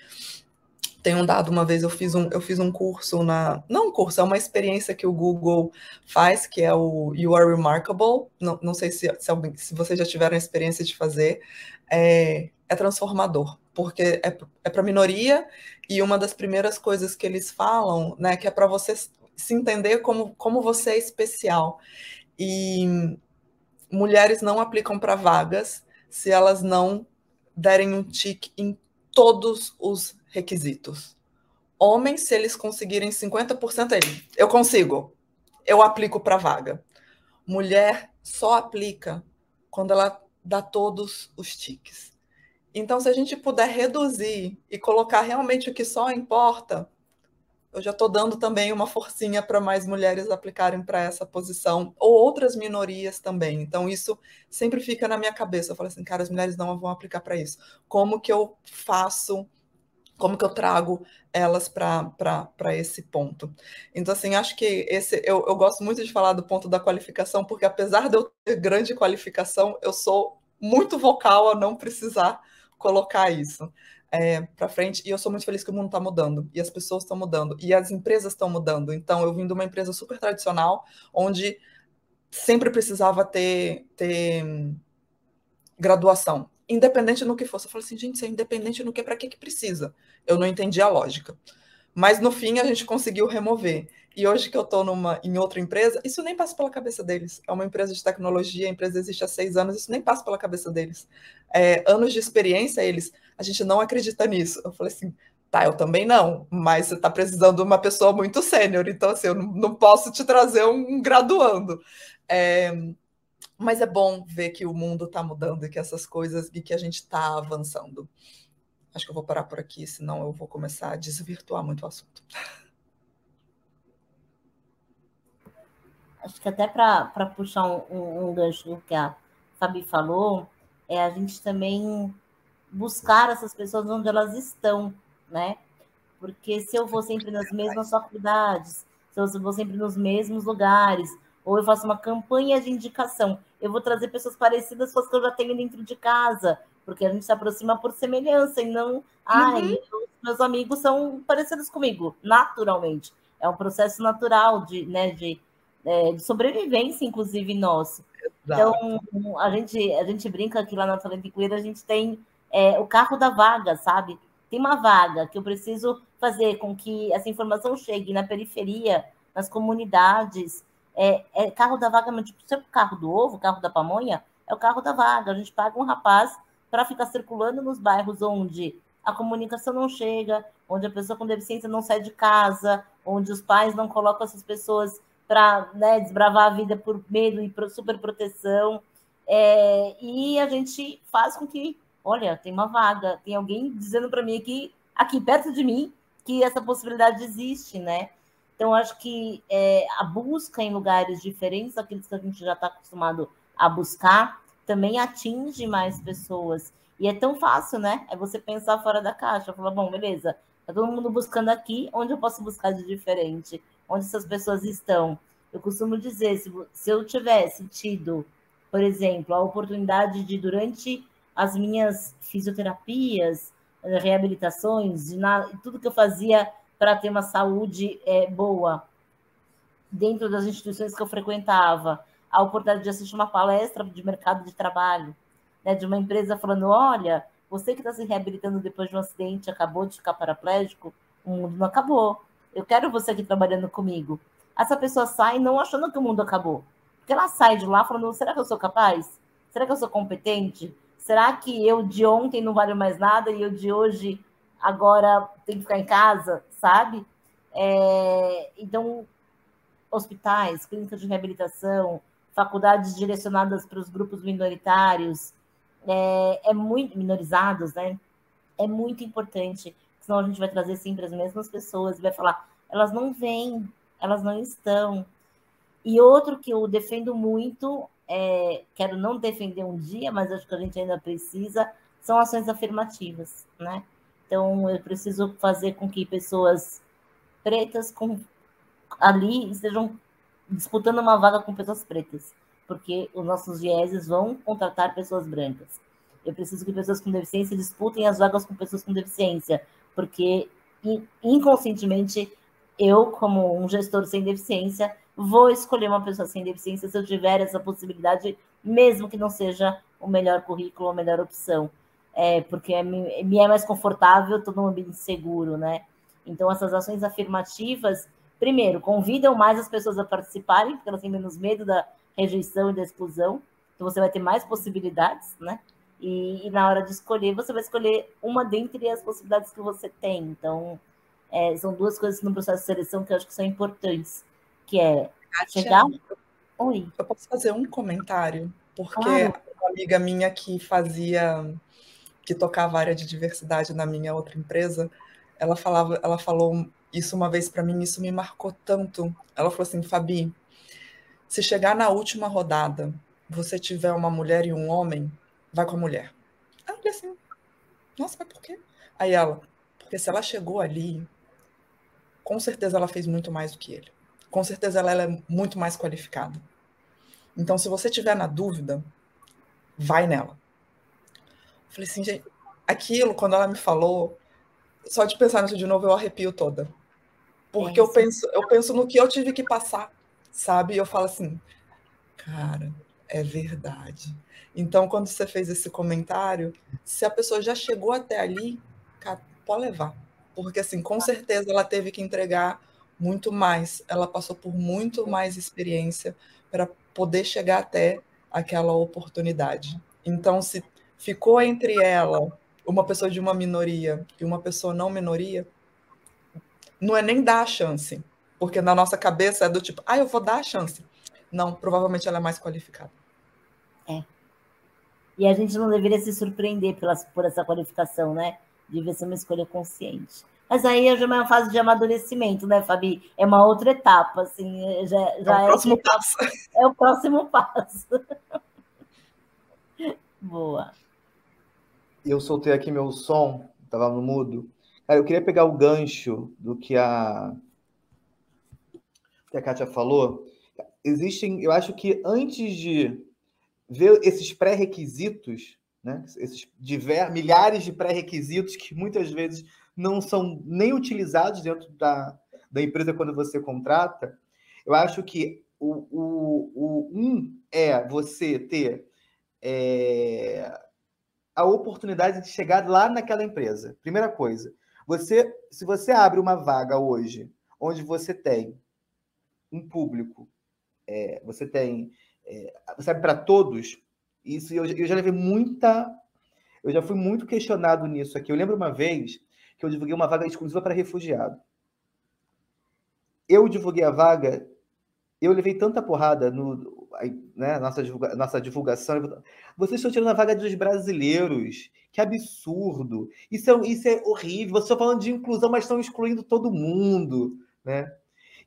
tem um dado, uma vez eu fiz um, eu fiz um curso na. Não um curso, é uma experiência que o Google faz, que é o You Are Remarkable. Não, não sei se, se, alguém, se vocês já tiveram a experiência de fazer. É, é transformador, porque é, é para minoria, e uma das primeiras coisas que eles falam, né, que é para vocês se entender como, como você é especial. E mulheres não aplicam para vagas se elas não derem um tique em todos os requisitos. Homens, se eles conseguirem 50%, ele, eu consigo, eu aplico para vaga. Mulher só aplica quando ela dá todos os tiques. Então, se a gente puder reduzir e colocar realmente o que só importa, eu já estou dando também uma forcinha para mais mulheres aplicarem para essa posição, ou outras minorias também. Então, isso sempre fica na minha cabeça. Eu falo assim, cara, as mulheres não vão aplicar para isso. Como que eu faço, como que eu trago elas para esse ponto? Então, assim, acho que esse eu, eu gosto muito de falar do ponto da qualificação, porque apesar de eu ter grande qualificação, eu sou muito vocal a não precisar colocar isso é, para frente. E eu sou muito feliz que o mundo está mudando, e as pessoas estão mudando, e as empresas estão mudando. Então, eu vim de uma empresa super tradicional, onde sempre precisava ter, ter graduação, independente no que fosse. Eu falei assim, gente, se é independente no que, para que, que precisa? Eu não entendi a lógica. Mas no fim a gente conseguiu remover. E hoje que eu estou em outra empresa, isso nem passa pela cabeça deles. É uma empresa de tecnologia, a empresa existe há seis anos, isso nem passa pela cabeça deles. É, anos de experiência, eles, a gente não acredita nisso. Eu falei assim, tá, eu também não, mas você está precisando de uma pessoa muito sênior, então assim, eu não, posso te trazer um graduando. É, mas é bom ver que o mundo está mudando e que essas coisas e que a gente está avançando. Acho que eu vou parar por aqui, senão eu vou começar a desvirtuar muito o assunto. Acho que até para puxar um, um, um gancho do que a Fabi falou, é a gente também buscar essas pessoas onde elas estão, né? Porque se eu vou sempre nas mesmas faculdades, se eu vou sempre nos mesmos lugares, ou eu faço uma campanha de indicação, eu vou trazer pessoas parecidas com as que eu já tenho dentro de casa, porque a gente se aproxima por semelhança e não, ai, uhum. meus amigos são parecidos comigo, naturalmente. É um processo natural de, né, de, é, de sobrevivência, inclusive, nosso. Exato. Então, a gente, a gente brinca que lá na Talento Queer a gente tem é, o carro da vaga, sabe? Tem uma vaga que eu preciso fazer com que essa informação chegue na periferia, nas comunidades. É, é carro da vaga, tipo, o carro do ovo, carro da pamonha, é o carro da vaga. A gente paga um rapaz para ficar circulando nos bairros onde a comunicação não chega, onde a pessoa com deficiência não sai de casa, onde os pais não colocam essas pessoas para né, desbravar a vida por medo e por super proteção. É, e a gente faz com que, olha, tem uma vaga, tem alguém dizendo para mim aqui, aqui perto de mim, que essa possibilidade existe, né? Então, acho que é, a busca em lugares diferentes daqueles que a gente já está acostumado a buscar também atinge mais pessoas. E é tão fácil, né? É você pensar fora da caixa, falar, bom, beleza, tá todo mundo buscando aqui, onde eu posso buscar de diferente? Onde essas pessoas estão? Eu costumo dizer, se, se eu tivesse tido, por exemplo, a oportunidade de, durante as minhas fisioterapias, eh, reabilitações, tudo que eu fazia para ter uma saúde é, boa dentro das instituições que eu frequentava, a oportunidade de assistir uma palestra de mercado de trabalho, né, de uma empresa falando: olha, você que está se reabilitando depois de um acidente, acabou de ficar paraplégico, o mundo não acabou. Eu quero você aqui trabalhando comigo. Essa pessoa sai não achando que o mundo acabou. Porque ela sai de lá falando: será que eu sou capaz? Será que eu sou competente? Será que eu de ontem não valho mais nada e eu de hoje agora tenho que ficar em casa, sabe? É, então, hospitais, clínicas de reabilitação, faculdades direcionadas para os grupos minoritários, é, é, muito minorizados, né? É muito importante, senão a gente vai trazer sempre as mesmas pessoas e vai falar, elas não vêm, elas não estão. E outro que eu defendo muito, é, quero não defender um dia, mas acho que a gente ainda precisa, são ações afirmativas, né? Então eu preciso fazer com que pessoas pretas com, ali estejam disputando uma vaga com pessoas pretas, porque os nossos vieses vão contratar pessoas brancas. Eu preciso que pessoas com deficiência disputem as vagas com pessoas com deficiência, porque inconscientemente eu, como um gestor sem deficiência, vou escolher uma pessoa sem deficiência se eu tiver essa possibilidade, mesmo que não seja o melhor currículo, a melhor opção. É, porque é, me é mais confortável, estou num ambiente seguro, né? Então, essas ações afirmativas primeiro, convidam mais as pessoas a participarem, porque elas têm menos medo da rejeição e da exclusão. Então você vai ter mais possibilidades, né? E, e na hora de escolher, você vai escolher uma dentre as possibilidades que você tem. Então, é, são duas coisas no processo de seleção que eu acho que são importantes, que é Kátia, chegar... Oi. Eu posso fazer um comentário? Porque claro. uma amiga minha que fazia, que tocava área de diversidade na minha outra empresa, ela falava, ela falou isso uma vez para mim, isso me marcou tanto. Ela falou assim, Fabi, se chegar na última rodada, você tiver uma mulher e um homem, vai com a mulher. Aí eu falei assim, nossa, mas por quê? Aí ela, porque se ela chegou ali, com certeza ela fez muito mais do que ele. Com certeza ela, ela é muito mais qualificada. Então, se você tiver na dúvida, vai nela. Eu falei assim, gente, aquilo, quando ela me falou, só de pensar nisso de novo, eu arrepio toda. Porque é eu penso, eu penso no que eu tive que passar, sabe? E eu falo assim, cara, é verdade. Então, quando você fez esse comentário, se a pessoa já chegou até ali, cara, pode levar. Porque, assim, com certeza ela teve que entregar muito mais. Ela passou por muito mais experiência para poder chegar até aquela oportunidade. Então, se ficou entre ela, uma pessoa de uma minoria, e uma pessoa não minoria, não é nem dar a chance, porque na nossa cabeça é do tipo, ah, eu vou dar a chance. Não, provavelmente ela é mais qualificada. É. E a gente não deveria se surpreender pelas, por essa qualificação, né? Devia ser uma escolha consciente. Mas aí já é uma fase de amadurecimento, né, Fabi? É uma outra etapa, assim, já, já é, o é próximo é, passo. É o próximo passo. Boa. Eu soltei aqui meu som, estava no mudo. Cara, eu queria pegar o gancho do que a, que a Kátia falou. Existem, eu acho que antes de ver esses pré-requisitos, né, esses diver, milhares de pré-requisitos que muitas vezes não são nem utilizados dentro da, da empresa quando você contrata, eu acho que o, o, o um é você ter é, a oportunidade de chegar lá naquela empresa. Primeira coisa. Você, se você abre uma vaga hoje, onde você tem um público, é, você tem, é, abre para todos, isso eu, eu já levei muita, eu já fui muito questionado nisso aqui. Eu lembro uma vez que eu divulguei uma vaga exclusiva para refugiado. Eu divulguei a vaga eu levei tanta porrada no né, nossa, divulga, nossa divulgação. Vocês estão tirando a vaga dos brasileiros. Que absurdo. Isso é, isso é horrível. Vocês estão falando de inclusão, mas estão excluindo todo mundo. Né?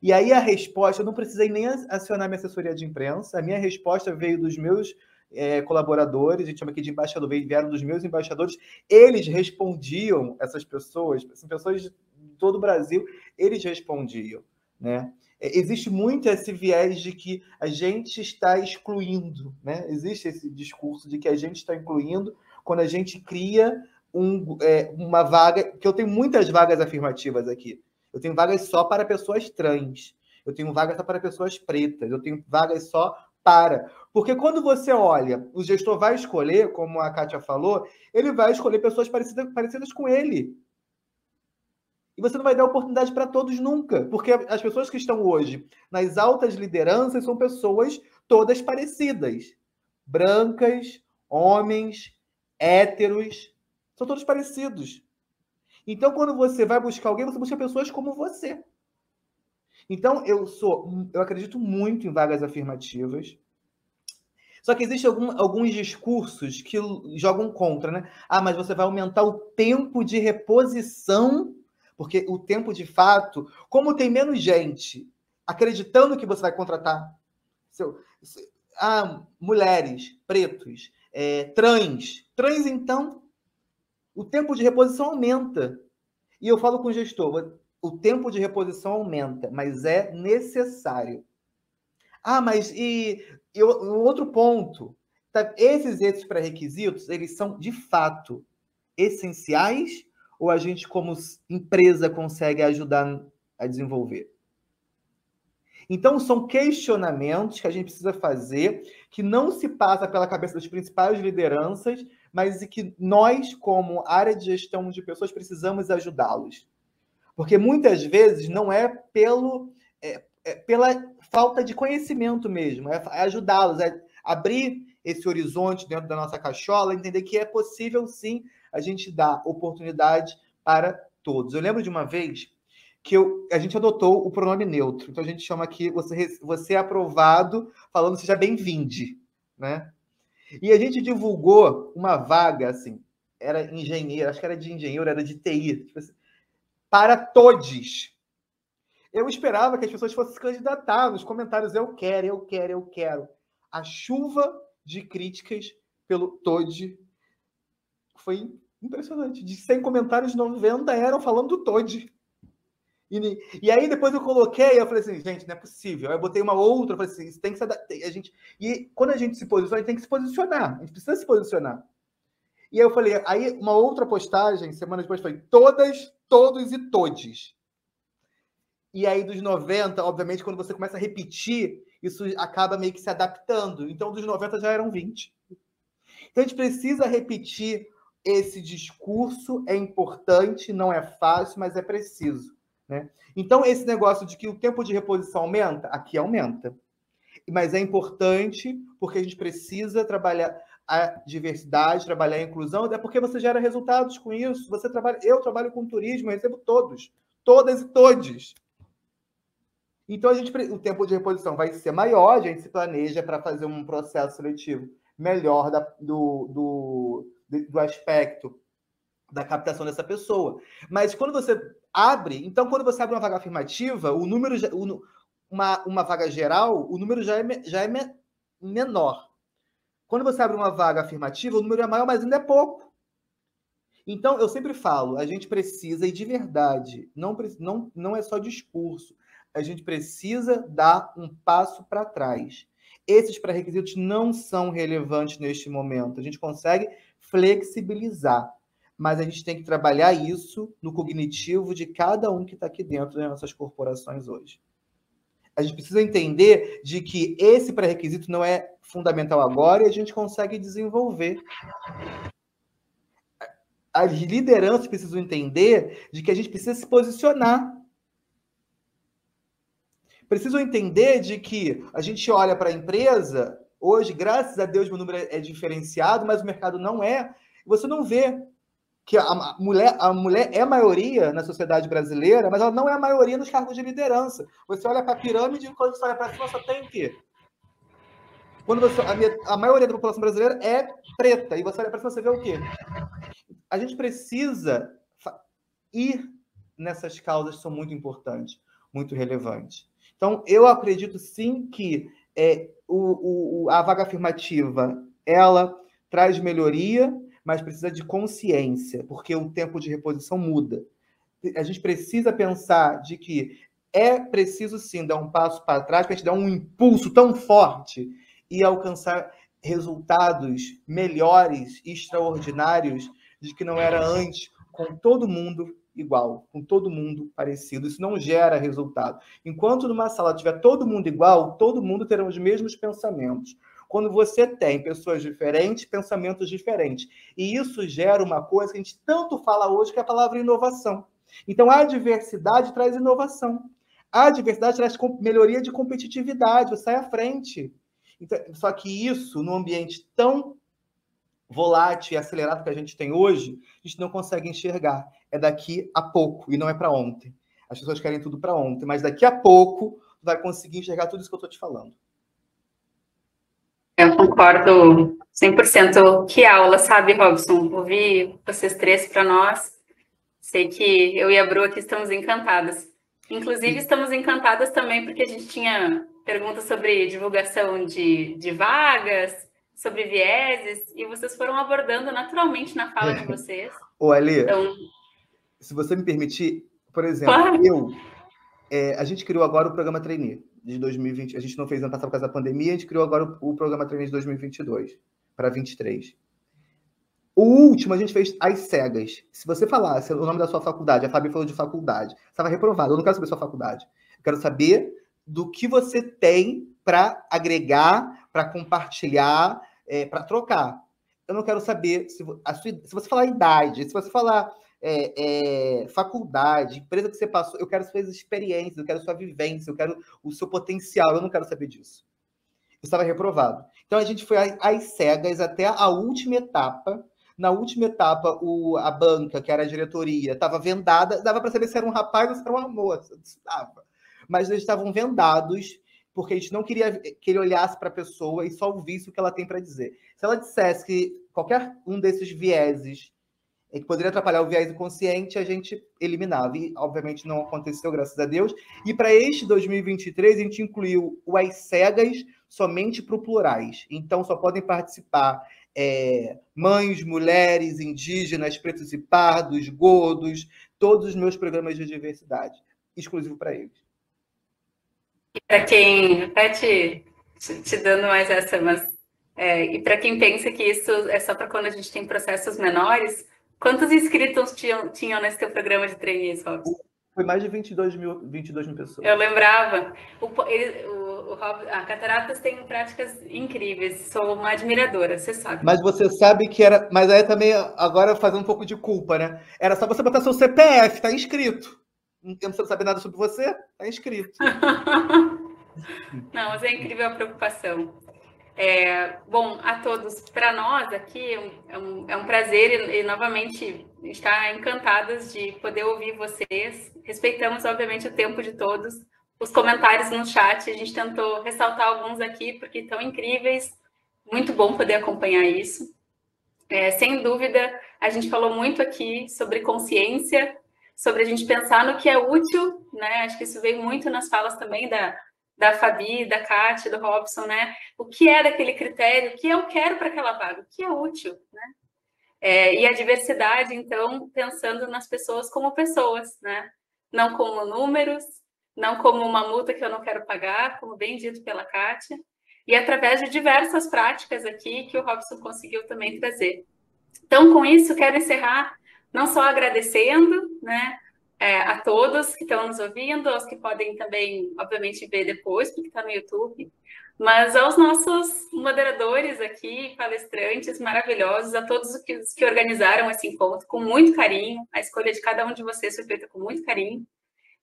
E aí a resposta, eu não precisei nem acionar minha assessoria de imprensa, a minha resposta veio dos meus é, colaboradores, a gente chama aqui de embaixador, vieram dos meus embaixadores, eles respondiam, essas pessoas, essas pessoas de todo o Brasil, eles respondiam. Né? É, existe muito esse viés de que a gente está excluindo, né? Existe esse discurso de que a gente está incluindo quando a gente cria um, é, uma vaga, que eu tenho muitas vagas afirmativas aqui. Eu tenho vagas só para pessoas trans. Eu tenho vagas só para pessoas pretas. Eu tenho vagas só para. Porque quando você olha, o gestor vai escolher, como a Kátia falou, ele vai escolher pessoas parecidas, parecidas com ele. E você não vai dar oportunidade para todos nunca, porque as pessoas que estão hoje nas altas lideranças são pessoas todas parecidas. Brancas, homens, héteros, são todos parecidos. Então, quando você vai buscar alguém, você busca pessoas como você. Então, eu sou, eu acredito muito em vagas afirmativas. Só que existem algum, alguns discursos que jogam contra, né? Ah, mas você vai aumentar o tempo de reposição porque o tempo de fato, como tem menos gente acreditando que você vai contratar seu, ah, mulheres, pretos, é, trans, trans então, o tempo de reposição aumenta. E eu falo com o gestor, o tempo de reposição aumenta, mas é necessário. Ah, mas e, e um outro ponto, tá, esses esses pré-requisitos, eles são de fato essenciais ou a gente, como empresa, consegue ajudar a desenvolver? Então, são questionamentos que a gente precisa fazer, que não se passa pela cabeça das principais lideranças, mas que nós, como área de gestão de pessoas, precisamos ajudá-los. Porque muitas vezes não é pelo é, é pela falta de conhecimento mesmo, é ajudá-los, é abrir esse horizonte dentro da nossa cachola, entender que é possível sim a gente dá oportunidade para todos. Eu lembro de uma vez que eu, a gente adotou o pronome neutro. Então a gente chama aqui você, você é aprovado, falando seja bem-vinde, né? E a gente divulgou uma vaga, assim, era engenheiro, acho que era de engenheiro, era de TI, tipo assim, para todos. Eu esperava que as pessoas fossem se candidatar nos comentários, eu quero, eu quero, eu quero. A chuva de críticas pelo TOD foi Impressionante. De 100 comentários, 90 eram falando do Todd. E, e aí depois eu coloquei, eu falei assim, gente, não é possível. Aí eu botei uma outra, eu falei assim, isso tem que ser a gente E quando a gente se posiciona, a gente tem que se posicionar. A gente precisa se posicionar. E aí eu falei, aí uma outra postagem, semana depois, foi todas, todos e todes. E aí dos 90, obviamente, quando você começa a repetir, isso acaba meio que se adaptando. Então dos 90 já eram 20. Então a gente precisa repetir esse discurso é importante, não é fácil, mas é preciso. Né? Então, esse negócio de que o tempo de reposição aumenta, aqui aumenta. Mas é importante porque a gente precisa trabalhar a diversidade, trabalhar a inclusão, até porque você gera resultados com isso. Você trabalha, eu trabalho com turismo, eu recebo todos, todas e todos. Então a gente, o tempo de reposição vai ser maior, a gente se planeja para fazer um processo seletivo melhor da, do, do do aspecto da captação dessa pessoa. Mas quando você abre, então quando você abre uma vaga afirmativa, o número uma, uma vaga geral, o número já é, já é menor. Quando você abre uma vaga afirmativa, o número é maior, mas ainda é pouco. Então, eu sempre falo, a gente precisa, e de verdade, não, não, não é só discurso, a gente precisa dar um passo para trás. Esses pré-requisitos não são relevantes neste momento. A gente consegue flexibilizar. Mas a gente tem que trabalhar isso no cognitivo de cada um que está aqui dentro das nossas corporações hoje. A gente precisa entender de que esse pré-requisito não é fundamental agora e a gente consegue desenvolver. As lideranças precisam entender de que a gente precisa se posicionar. Precisam entender de que a gente olha para a empresa Hoje, graças a Deus, meu número é diferenciado, mas o mercado não é. Você não vê que a mulher, a mulher é maioria na sociedade brasileira, mas ela não é a maioria nos cargos de liderança. Você olha para a pirâmide e quando você olha para cima, só tem o quê? Quando você, a, a, maioria da população brasileira é preta, e você olha para cima, você vê o quê? A gente precisa ir nessas causas que são muito importantes, muito relevantes. Então, eu acredito sim que é, o, o, a vaga afirmativa ela traz melhoria, mas precisa de consciência, porque o tempo de reposição muda. A gente precisa pensar de que é preciso sim dar um passo para trás para a gente dar um impulso tão forte e alcançar resultados melhores, extraordinários, de que não era antes, com todo mundo igual, com todo mundo parecido. Isso não gera resultado. Enquanto numa sala tiver todo mundo igual, todo mundo terá os mesmos pensamentos. Quando você tem pessoas diferentes, pensamentos diferentes. E isso gera uma coisa que a gente tanto fala hoje, que é a palavra inovação. Então, a diversidade traz inovação. A diversidade traz melhoria de competitividade, você sai à frente. Então, só que isso, num ambiente tão volátil e acelerado que a gente tem hoje, a gente não consegue enxergar. É daqui a pouco e não é para ontem. As pessoas querem tudo para ontem, mas daqui a pouco vai conseguir enxergar tudo isso que eu estou te falando. Eu concordo 100%. Que aula, sabe, Robson? Ouvir vocês três para nós. Sei que eu e a Bru aqui estamos encantadas. Inclusive, estamos encantadas também porque a gente tinha perguntas sobre divulgação de, de vagas, sobre vieses, e vocês foram abordando naturalmente na fala de vocês. Ô, Ali, então... se você me permitir, por exemplo, claro. eu, é, a gente criou agora o programa Trainee de 2020. A gente não fez ano passado por causa da pandemia, a gente criou agora o, o programa Trainee de 2022 para 23. O último a gente fez às cegas. Se você falasse o nome da sua faculdade, a Fabi falou de faculdade, estava reprovado. Eu não quero saber sua faculdade. Eu quero saber do que você tem para agregar, para compartilhar, é, para trocar. Eu não quero saber se, sua, se, você falar idade, se você falar é, é, faculdade, empresa que você passou, eu quero suas experiências, eu quero sua vivência, eu quero o seu potencial, eu não quero saber disso. Eu estava reprovado. Então a gente foi às cegas até a última etapa. Na última etapa, o, a banca, que era a diretoria, estava vendada, dava para saber se era um rapaz ou se era uma moça. Dava mas eles estavam vendados porque a gente não queria que ele olhasse para a pessoa e só ouvisse o que ela tem para dizer. Se ela dissesse que qualquer um desses vieses que poderia atrapalhar o viés inconsciente, a gente eliminava. E, obviamente, não aconteceu, graças a Deus. E para este 2023, a gente incluiu o As Cegas somente para o plurais. Então, só podem participar é, mães, mulheres, indígenas, pretos e pardos, gordos, todos os meus programas de diversidade, exclusivo para eles para quem, até te, te, dando mais essa, mas é, e para quem pensa que isso é só para quando a gente tem processos menores, quantos inscritos tinham, tinham nesse teu programa de trainees, Robson? Foi mais de 22 mil, 22 mil pessoas. Eu lembrava. O, ele, o, o, a Cataratas tem práticas incríveis. Sou uma admiradora, você sabe. Mas você sabe que era. Mas aí também, agora fazendo um pouco de culpa, né? Era só você botar seu CPF, tá inscrito não temos saber nada sobre você, está inscrito. não, mas é incrível a preocupação. É, bom, a todos, para nós aqui é um, é um prazer e, e, novamente estar encantadas de poder ouvir vocês. Respeitamos, obviamente, o tempo de todos. Os comentários no chat, a gente tentou ressaltar alguns aqui porque estão incríveis. Muito bom poder acompanhar isso. É, sem dúvida, a gente falou muito aqui sobre consciência, sobre a gente pensar no que é útil, né? Acho que isso veio muito nas falas também da, da Fabi, da Kátia, do Robson, né? O que é daquele critério, o que eu quero para aquela vaga, o que é útil, né? É, e a diversidade, então, pensando nas pessoas como pessoas, né? Não como números, não como uma multa que eu não quero pagar, como bem dito pela Kátia, e através de diversas práticas aqui que o Robson conseguiu também trazer. Então, com isso, quero encerrar não só agradecendo, né, é, a todos que estão nos ouvindo, aos que podem também, obviamente, ver depois, porque está no YouTube, mas aos nossos moderadores aqui, palestrantes maravilhosos, a todos os que, organizaram esse encontro com muito carinho, a escolha de cada um de vocês foi feita com muito carinho.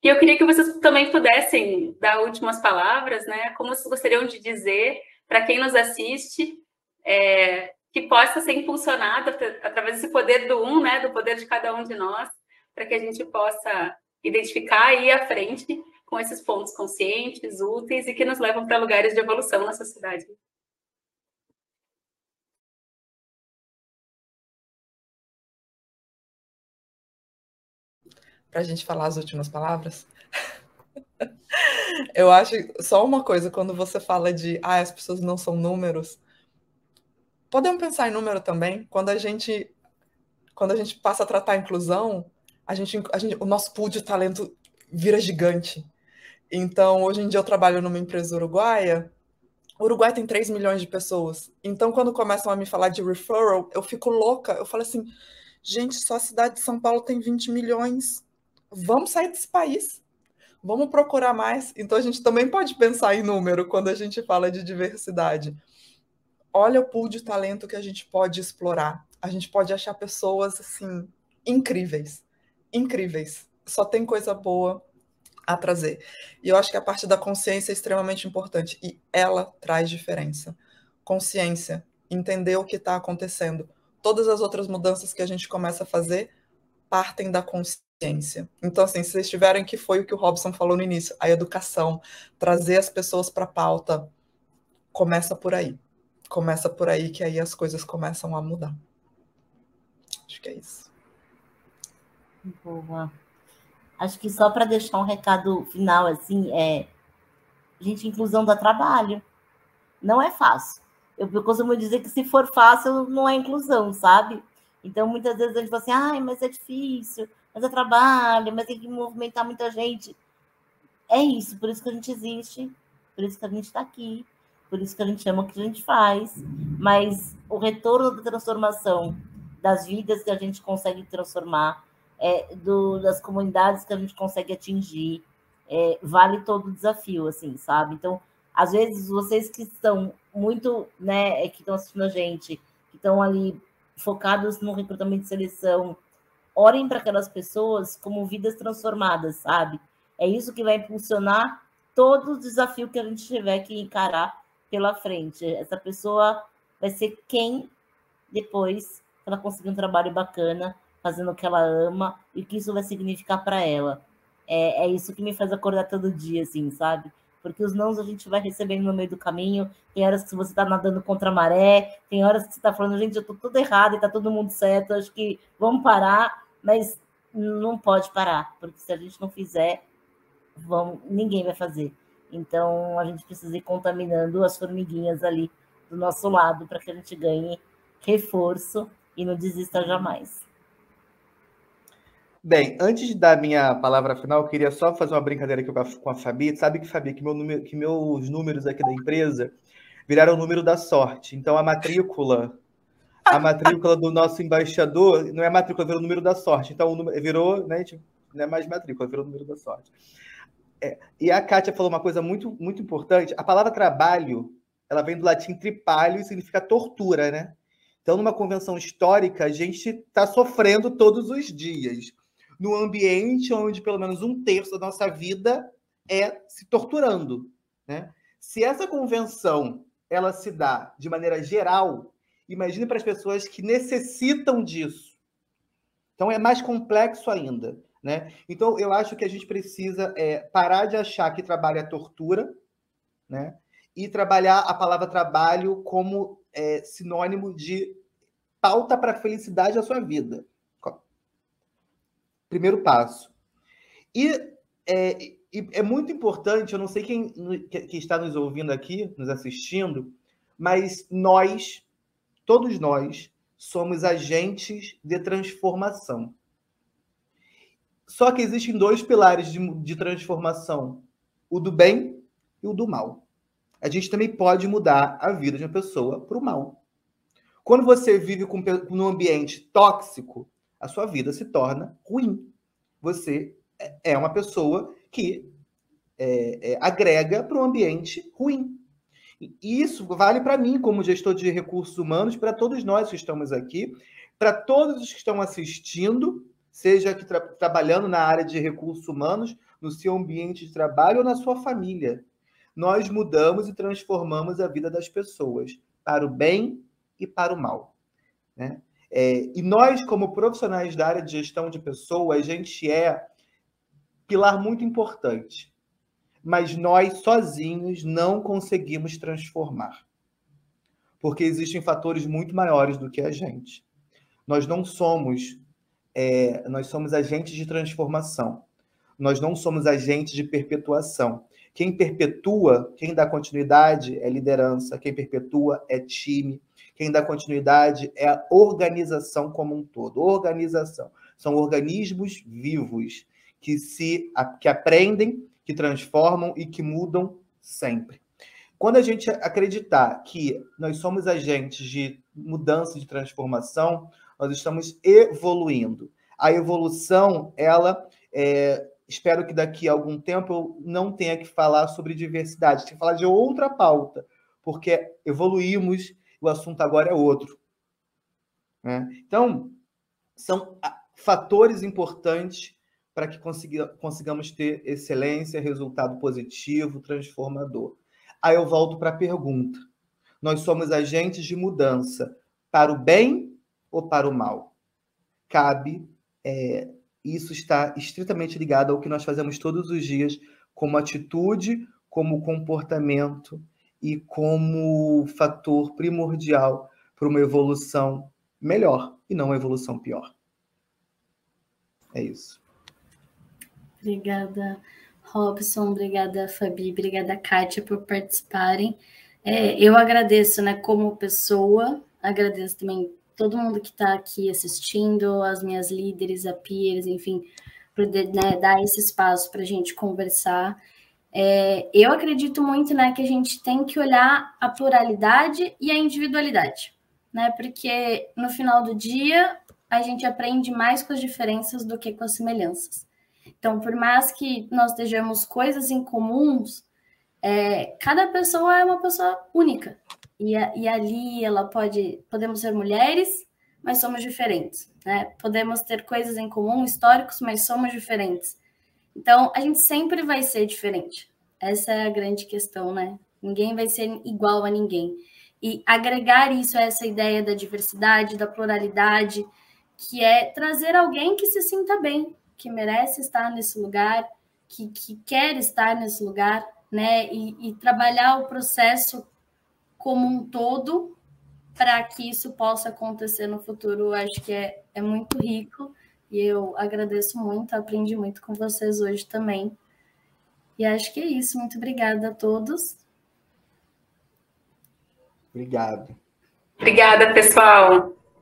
E eu queria que vocês também pudessem dar últimas palavras, né? Como vocês gostariam de dizer para quem nos assiste, é, que possa ser impulsionado através desse poder do um, né, do poder de cada um de nós, para que a gente possa identificar e ir à frente com esses pontos conscientes, úteis e que nos levam para lugares de evolução na sociedade. Para a gente falar as últimas palavras? Eu acho só uma coisa, quando você fala de ah, as pessoas não são números, podemos pensar em número também. Quando a gente quando a gente passa a tratar a inclusão, a gente, a gente, o nosso pool de talento vira gigante. Então, hoje em dia eu trabalho numa empresa uruguaia. O Uruguai tem 3 milhões de pessoas. Então, quando começam a me falar de referral, eu fico louca. Eu falo assim, gente, só a cidade de São Paulo tem 20 milhões. Vamos sair desse país. Vamos procurar mais. Então, a gente também pode pensar em número quando a gente fala de diversidade. Olha o pool de talento que a gente pode explorar. A gente pode achar pessoas assim incríveis incríveis. Só tem coisa boa a trazer. E eu acho que a parte da consciência é extremamente importante e ela traz diferença. Consciência, entender o que está acontecendo. Todas as outras mudanças que a gente começa a fazer partem da consciência. Então, assim, se vocês tiverem que foi o que o Robson falou no início, a educação, trazer as pessoas para a pauta, começa por aí. Começa por aí que aí as coisas começam a mudar. Acho que é isso. Boa. Acho que só para deixar um recado final, assim, é. Gente, inclusão dá trabalho. Não é fácil. Eu, eu costumo dizer que se for fácil, não é inclusão, sabe? Então, muitas vezes a gente fala assim, ai, mas é difícil, mas é trabalho, mas tem que movimentar muita gente. É isso, por isso que a gente existe, por isso que a gente está aqui, por isso que a gente chama o que a gente faz. Mas o retorno da transformação das vidas que a gente consegue transformar, é, do, das comunidades que a gente consegue atingir, é, vale todo o desafio, assim, sabe? Então, às vezes, vocês que estão muito, né, é, que estão assistindo a gente, que estão ali focados no recrutamento de seleção, orem para aquelas pessoas como vidas transformadas, sabe? É isso que vai impulsionar todo o desafio que a gente tiver que encarar pela frente. Essa pessoa vai ser quem depois ela conseguir um trabalho bacana fazendo o que ela ama e o que isso vai significar para ela. É, é isso que me faz acordar todo dia, assim, sabe? Porque os nãos a gente vai recebendo no meio do caminho. Tem horas que você está nadando contra a maré, tem horas que você está falando, gente, eu estou tudo errado e está todo mundo certo, acho que vamos parar, mas não pode parar, porque se a gente não fizer, vamos, ninguém vai fazer. Então a gente precisa ir contaminando as formiguinhas ali do nosso lado para que a gente ganhe reforço e não desista jamais. Bem, antes dar minha palavra final, eu queria só fazer uma brincadeira aqui com a, Fabi. Sabe que, Fabi, que, meu número, que meus números aqui da empresa viraram o número da sorte. Então, a matrícula, a matrícula do nosso embaixador, não é matrícula, virou o número da sorte. Então, o número, virou, né, tipo, não é mais matrícula, virou o número da sorte. É, e a Kátia falou uma coisa muito, muito importante. A palavra trabalho, ela vem do latim tripalho e significa tortura, né? Então, numa convenção histórica, a gente está sofrendo todos os dias no ambiente onde pelo menos um terço da nossa vida é se torturando. Né? Se essa convenção ela se dá de maneira geral, imagine para as pessoas que necessitam disso. Então é mais complexo ainda. Né? Então eu acho que a gente precisa é, parar de achar que trabalho é tortura, né? E trabalhar a palavra trabalho como é, sinônimo de pauta para a felicidade da sua vida. Primeiro passo. E é, é muito importante, eu não sei quem, quem está nos ouvindo aqui, nos assistindo, mas nós, todos nós, somos agentes de transformação. Só que existem dois pilares de, de transformação: o do bem e o do mal. A gente também pode mudar a vida de uma pessoa para o mal. Quando você vive com, num ambiente tóxico, a sua vida se torna ruim. Você é, é uma pessoa que é, é, agrega para um ambiente ruim. E isso vale para mim, como gestor de recursos humanos, para todos nós que estamos aqui, para todos os que estão assistindo, seja que tra trabalhando na área de recursos humanos, no seu ambiente de trabalho ou na sua família. Nós mudamos e transformamos a vida das pessoas para o bem e para o mal. Né? É, e nós, como profissionais da área de gestão de pessoas, a gente é pilar muito importante. Mas nós sozinhos não conseguimos transformar. Porque existem fatores muito maiores do que a gente. Nós não somos, é, nós somos agentes de transformação. Nós não somos agentes de perpetuação. Quem perpetua, quem dá continuidade é liderança, quem perpetua é time, quem dá continuidade é a organização como um todo. Organização. São organismos vivos que se que aprendem, que transformam e que mudam sempre. Quando a gente acreditar que nós somos agentes de mudança, de transformação, nós estamos evoluindo. A evolução, ela é, espero que daqui a algum tempo eu não tenha que falar sobre diversidade, que falar de outra pauta, porque evoluímos, o assunto agora é outro. Né? Então, são fatores importantes para que consiga, consigamos ter excelência, resultado positivo, transformador. Aí eu volto para a pergunta. Nós somos agentes de mudança para o bem ou para o mal? Cabe é, isso está estritamente ligado ao que nós fazemos todos os dias, como atitude, como comportamento e como fator primordial para uma evolução melhor e não uma evolução pior. É isso. Obrigada, Robson. Obrigada, Fabi. Obrigada, Kátia, por participarem. É, eu agradeço, né, como pessoa, agradeço também todo mundo que está aqui assistindo, as minhas líderes, a peers, enfim, para né, dar esse espaço para a gente conversar. É, eu acredito muito né, que a gente tem que olhar a pluralidade e a individualidade, né? Porque no final do dia a gente aprende mais com as diferenças do que com as semelhanças. Então, por mais que nós estejamos coisas em comuns, é, cada pessoa é uma pessoa única. E, e ali ela pode, podemos ser mulheres, mas somos diferentes, né? Podemos ter coisas em comum, históricos, mas somos diferentes. Então, a gente sempre vai ser diferente. Essa é a grande questão, né? Ninguém vai ser igual a ninguém. E agregar isso a essa ideia da diversidade, da pluralidade, que é trazer alguém que se sinta bem, que merece estar nesse lugar, que, que quer estar nesse lugar, né? E, e trabalhar o processo como um todo para que isso possa acontecer no futuro, acho que é, é muito rico e eu agradeço muito, aprendi muito com vocês hoje também. E acho que é isso. Muito obrigada a todos. Obrigado. Obrigada, pessoal.